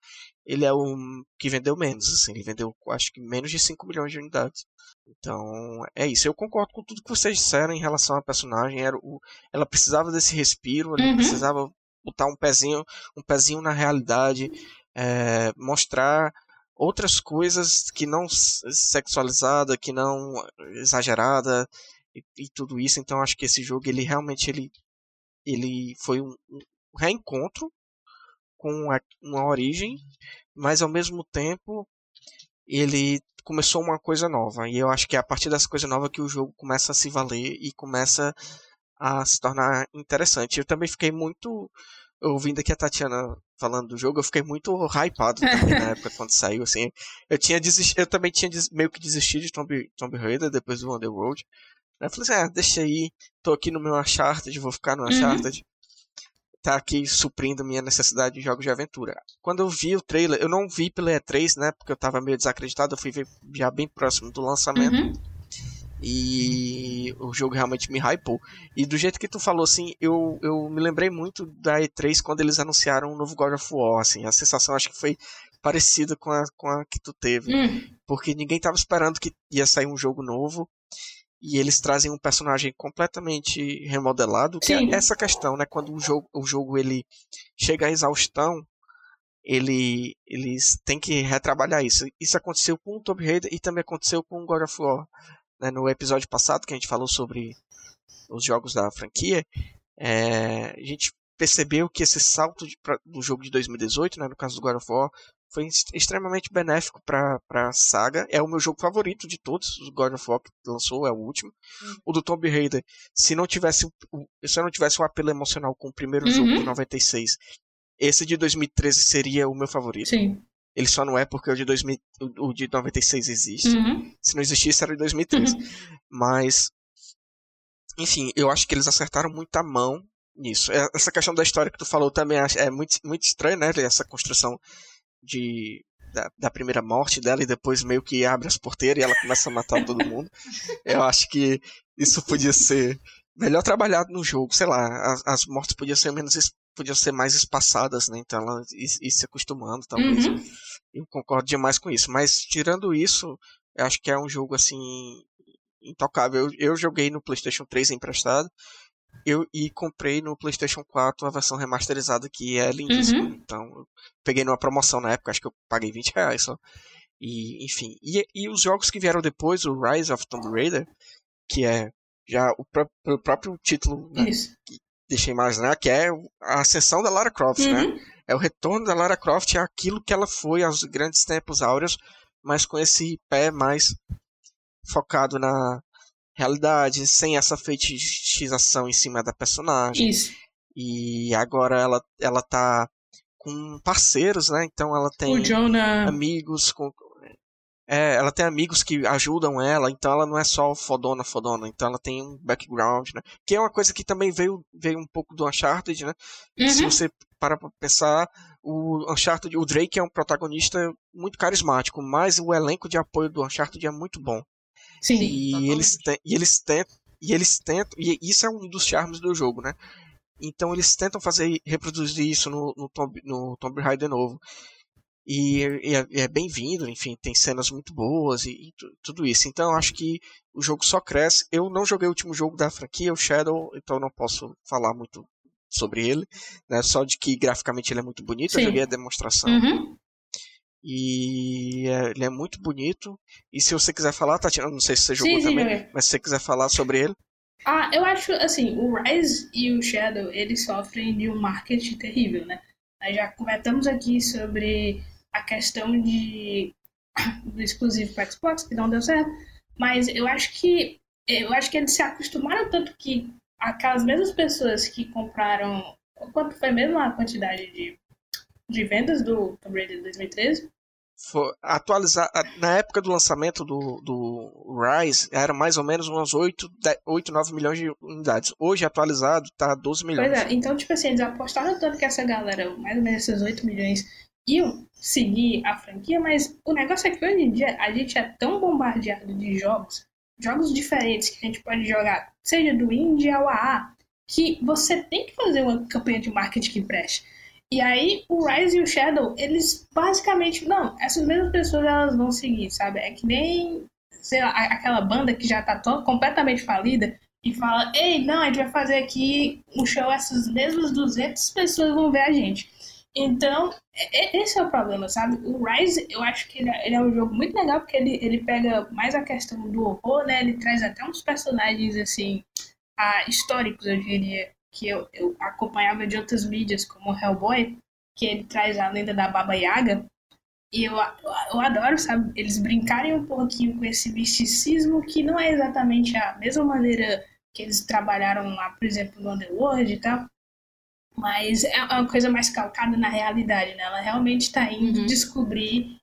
Speaker 1: ele é o que vendeu menos, assim, ele vendeu acho que menos de 5 milhões de unidades. Então, é isso. Eu concordo com tudo que vocês disseram em relação à personagem. Era o, ela precisava desse respiro, ela uhum. precisava botar um pezinho, um pezinho na realidade, é, mostrar outras coisas que não sexualizada, que não exagerada e, e, tudo isso. Então, acho que esse jogo ele realmente ele ele foi um, um reencontro com uma origem, mas ao mesmo tempo ele começou uma coisa nova. E eu acho que é a partir dessa coisa nova que o jogo começa a se valer e começa a se tornar interessante. Eu também fiquei muito. Ouvindo aqui a Tatiana falando do jogo, eu fiquei muito hypado também na época quando saiu, assim. Eu tinha desist... eu também tinha des... meio que desistido de Tomb, Tomb Raider depois do Underworld. Eu falei assim, ah, deixa aí, tô aqui no meu Uncharted, vou ficar no uhum. Uncharted. Uhum tá aqui suprindo minha necessidade de jogos de aventura. Quando eu vi o trailer, eu não vi pela E3, né? Porque eu tava meio desacreditado, eu fui ver já bem próximo do lançamento. Uhum. E o jogo realmente me hypou. E do jeito que tu falou, assim, eu, eu me lembrei muito da E3 quando eles anunciaram o novo God of War, assim. A sensação acho que foi parecida com a, com a que tu teve. Uhum. Porque ninguém tava esperando que ia sair um jogo novo e eles trazem um personagem completamente remodelado, que Sim. é essa questão, né? Quando o jogo, o jogo ele chega à exaustão, ele, eles têm que retrabalhar isso. Isso aconteceu com o Tomb Raider e também aconteceu com o God of War. Né? No episódio passado que a gente falou sobre os jogos da franquia, é, a gente percebeu que esse salto de, pra, do jogo de 2018, né, no caso do God of War, foi extremamente benéfico para a saga. É o meu jogo favorito de todos. O God of War que lançou é o último. Uhum. O do Tomb Raider, se não tivesse se eu não tivesse o um apelo emocional com o primeiro uhum. jogo de 96, esse de 2013 seria o meu favorito.
Speaker 3: Sim.
Speaker 1: Ele só não é porque o de, 2000, o de 96 existe. Uhum. Se não existisse, era de 2013. Uhum. Mas, enfim, eu acho que eles acertaram muito a mão nisso. É, essa questão da história que tu falou também é muito, muito estranha, né? Essa construção de da, da, primeira morte dela e depois meio que abre as porteiras e ela começa a matar todo mundo. Eu acho que isso podia ser melhor trabalhado no jogo, sei lá, as, as mortes podiam ser menos podiam ser mais espaçadas, né? Então ela ir, se acostumando, talvez. Uhum. Eu concordo demais com isso, mas tirando isso, eu acho que é um jogo assim intocável. Eu, eu joguei no PlayStation 3 emprestado eu e comprei no PlayStation 4 a versão remasterizada que é lindíssima. Uhum. Então, eu peguei numa promoção na época, acho que eu paguei 20 reais só. E, enfim. E, e os jogos que vieram depois, o Rise of Tomb Raider, que é já o, pró o próprio título né, que deixei imaginar, que é a ascensão da Lara Croft, né? uhum. né? É o retorno da Lara Croft é aquilo que ela foi aos grandes tempos áureos, mas com esse pé mais focado na, realidade, sem essa fetichização em cima da personagem.
Speaker 3: Isso.
Speaker 1: E agora ela, ela tá com parceiros, né? Então ela tem amigos com. É, ela tem amigos que ajudam ela, então ela não é só fodona, fodona, então ela tem um background, né? Que é uma coisa que também veio, veio um pouco do Uncharted, né? Uhum. Se você para pra pensar, o Uncharted, o Drake é um protagonista muito carismático, mas o elenco de apoio do Uncharted é muito bom.
Speaker 3: Sim.
Speaker 1: E eles, te, e eles tentam. E eles tentam. E isso é um dos charmes do jogo, né? Então eles tentam fazer reproduzir isso no, no, Tomb, no Tomb Raider novo. E, e é, é bem-vindo, enfim, tem cenas muito boas e, e, tudo isso. Então eu acho que o jogo só cresce. Eu não joguei o último jogo da franquia, o Shadow, então eu não posso falar muito sobre ele, né? Só de que graficamente ele é muito bonito, Sim. eu joguei a demonstração. Uhum. E é, ele é muito bonito. E se você quiser falar, Tatiana, não sei se você jogou sim, também, mas se você quiser falar sobre ele.
Speaker 3: Ah, eu acho assim, o Rise e o Shadow, eles sofrem de um marketing terrível, né? Nós já comentamos aqui sobre a questão de do exclusivo para Xbox, que não deu certo, mas eu acho que eu acho que eles se acostumaram tanto que aquelas mesmas pessoas que compraram quanto foi mesmo a quantidade de de vendas do Tomb Raider 2013?
Speaker 1: Foi atualizar na época do lançamento do, do Rise era mais ou menos umas 8, 10, 8 9 milhões de unidades. Hoje atualizado tá 12 milhões.
Speaker 3: Pois é, então tipo assim, eles apostaram tanto que essa galera, mais ou menos esses 8 milhões, iam seguir a franquia, mas o negócio é que hoje em dia a gente é tão bombardeado de jogos, jogos diferentes que a gente pode jogar, seja do indie ao AA, que você tem que fazer uma campanha de marketing que preste. E aí o Rise e o Shadow, eles basicamente. Não, essas mesmas pessoas elas vão seguir, sabe? É que nem sei lá, aquela banda que já tá tão, completamente falida e fala: Ei, não, a gente vai fazer aqui um show, essas mesmas 200 pessoas vão ver a gente. Então, esse é o problema, sabe? O Rise, eu acho que ele é, ele é, um jogo muito legal porque ele, ele pega mais a questão do horror, né? Ele traz até uns personagens, assim, ah, históricos, eu diria, que eu, eu acompanhava de outras mídias, como Hellboy, que ele traz a lenda da Baba Yaga. E eu, eu adoro, sabe, eles brincarem um pouquinho com esse misticismo que não é exatamente a mesma maneira que eles trabalharam lá, por exemplo, no Underworld e tal, mas é uma coisa mais calcada na realidade, né? Ela realmente está indo uhum. descobrir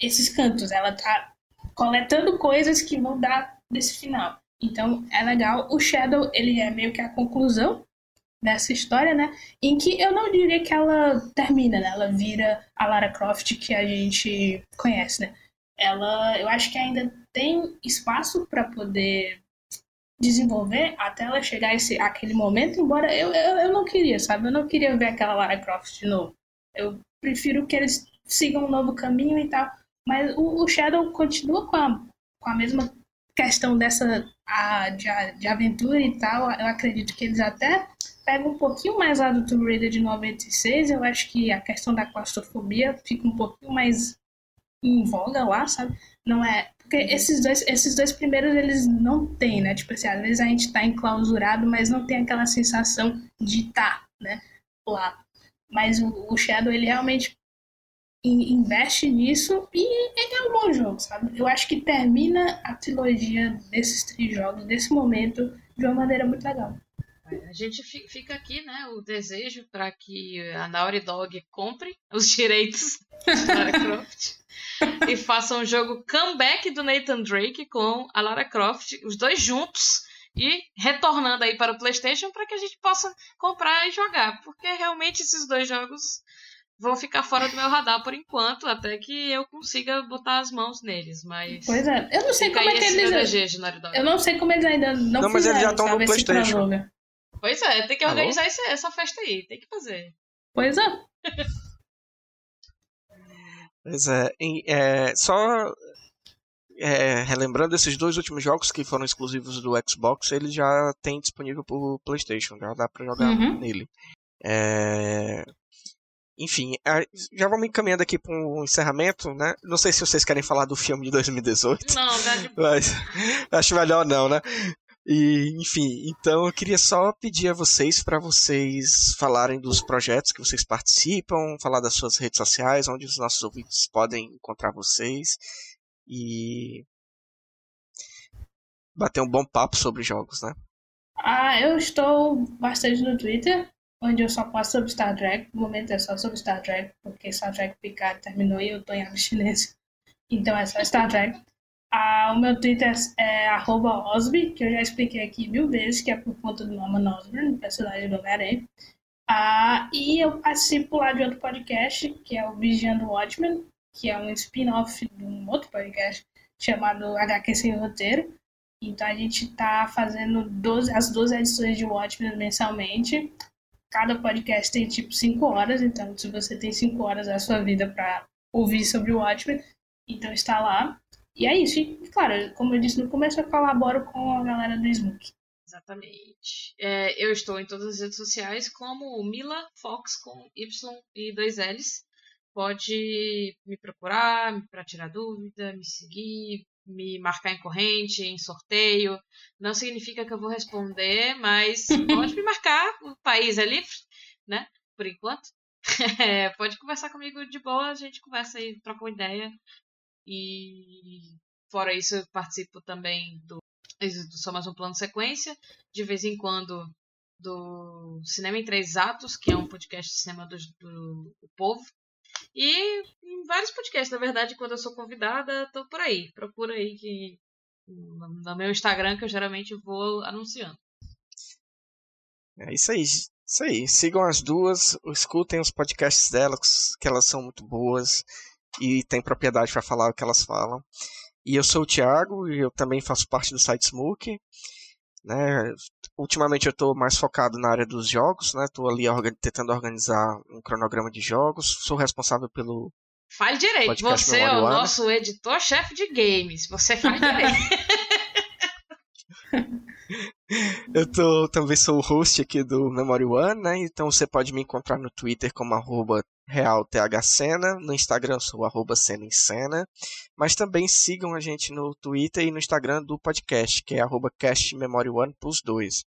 Speaker 3: esses cantos, ela está coletando coisas que vão dar desse final. Então é legal. O Shadow ele é meio que a conclusão dessa história, né? Em que eu não diria que ela termina, né? Ela vira a Lara Croft que a gente conhece, né? Ela, eu acho que ainda tem espaço para poder desenvolver até ela chegar esse, aquele momento, embora eu, eu, eu não queria, sabe? Eu não queria ver aquela Lara Croft de novo. Eu prefiro que eles sigam um novo caminho e tal. Mas o, o Shadow continua com a, com a mesma questão dessa a, de, de aventura e tal. Eu acredito que eles até pegam um pouquinho mais lá do Tomb Raider de 96. Eu acho que a questão da claustrofobia fica um pouquinho mais em voga lá, sabe? Não é porque esses dois, esses dois primeiros, eles não têm, né? Tipo assim, às vezes a gente tá enclausurado, mas não tem aquela sensação de estar, tá, né? Lá. Mas o, o Shadow, ele realmente investe nisso e ele é um bom jogo, sabe? Eu acho que termina a trilogia desses três jogos, desse momento, de uma maneira muito legal.
Speaker 2: A gente fica aqui, né, o desejo para que a Naughty Dog compre os direitos de Lara Croft e faça um jogo comeback do Nathan Drake com a Lara Croft, os dois juntos e retornando aí para o PlayStation para que a gente possa comprar e jogar, porque realmente esses dois jogos vão ficar fora do meu radar por enquanto, até que eu consiga botar as mãos neles, mas
Speaker 3: Pois é, eu não sei como é que eles Eu não sei como eles ainda não
Speaker 1: Não,
Speaker 3: mas eles
Speaker 1: já estão no PlayStation.
Speaker 2: Pois é, tem que organizar essa, essa festa aí, tem que fazer.
Speaker 3: Pois é.
Speaker 1: pois é, é só é, relembrando esses dois últimos jogos que foram exclusivos do Xbox, ele já tem disponível pro PlayStation, já dá para jogar uhum. nele. É, enfim, já vamos encaminhando aqui para um encerramento, né? Não sei se vocês querem falar do filme de 2018.
Speaker 2: Não,
Speaker 1: mas acho melhor não, né? E, enfim, então eu queria só pedir a vocês para vocês falarem dos projetos que vocês participam, falar das suas redes sociais, onde os nossos ouvintes podem encontrar vocês e bater um bom papo sobre jogos, né?
Speaker 3: Ah, eu estou bastante no Twitter, onde eu só posto sobre Star Trek. No momento é só sobre Star Trek, porque Star Trek Picard terminou e eu estou em abstinência. Então é só Star Trek. Ah, o meu Twitter é Osby, que eu já expliquei aqui mil vezes, que é por conta do Norman Osborn, personagem do Homem-Aranha. Ah, e eu participo lá de outro podcast, que é o Vigiando Watchmen, que é um spin-off de um outro podcast chamado HQ Sem Roteiro. Então a gente está fazendo 12, as 12 edições de Watchmen mensalmente. Cada podcast tem tipo 5 horas, então se você tem 5 horas da sua vida para ouvir sobre o Watchmen, então está lá. E é isso. E, claro, como eu disse no começo, eu colaboro com a galera do Smook.
Speaker 2: Exatamente. É, eu estou em todas as redes sociais como Mila Fox com Y e dois L's. Pode me procurar para tirar dúvida, me seguir, me marcar em corrente, em sorteio. Não significa que eu vou responder, mas pode me marcar. O país é livre, né? Por enquanto. É, pode conversar comigo de boa, a gente conversa aí, troca uma ideia. E fora isso, eu participo também do, do Só Mais Um Plano Sequência, de vez em quando do Cinema em Três Atos, que é um podcast de cinema do, do, do povo. E em vários podcasts, na verdade, quando eu sou convidada, tô por aí. Procura aí que no meu Instagram que eu geralmente vou anunciando.
Speaker 1: É isso aí. Isso aí. Sigam as duas, escutem os podcasts delas, que elas são muito boas e tem propriedade para falar o que elas falam. E eu sou o Thiago e eu também faço parte do site Smook. Né? Ultimamente eu estou mais focado na área dos jogos, né? Estou ali tentando organizar um cronograma de jogos. Sou responsável pelo.
Speaker 2: Fale direito. Você é o nosso editor-chefe de games. Você faz direito.
Speaker 1: Eu tô, também sou o host aqui do Memory One, né? Então você pode me encontrar no Twitter como arroba realthcena, no Instagram sou arroba cena em cena, mas também sigam a gente no Twitter e no Instagram do podcast, que é arroba castmemoryone plus 2.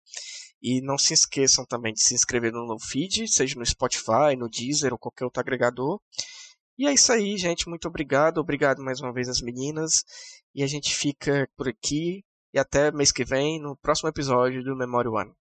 Speaker 1: E não se esqueçam também de se inscrever no feed, seja no Spotify, no Deezer ou qualquer outro agregador. E é isso aí, gente. Muito obrigado. Obrigado mais uma vez às meninas. E a gente fica por aqui. E até mês que vem, no próximo episódio do Memory One.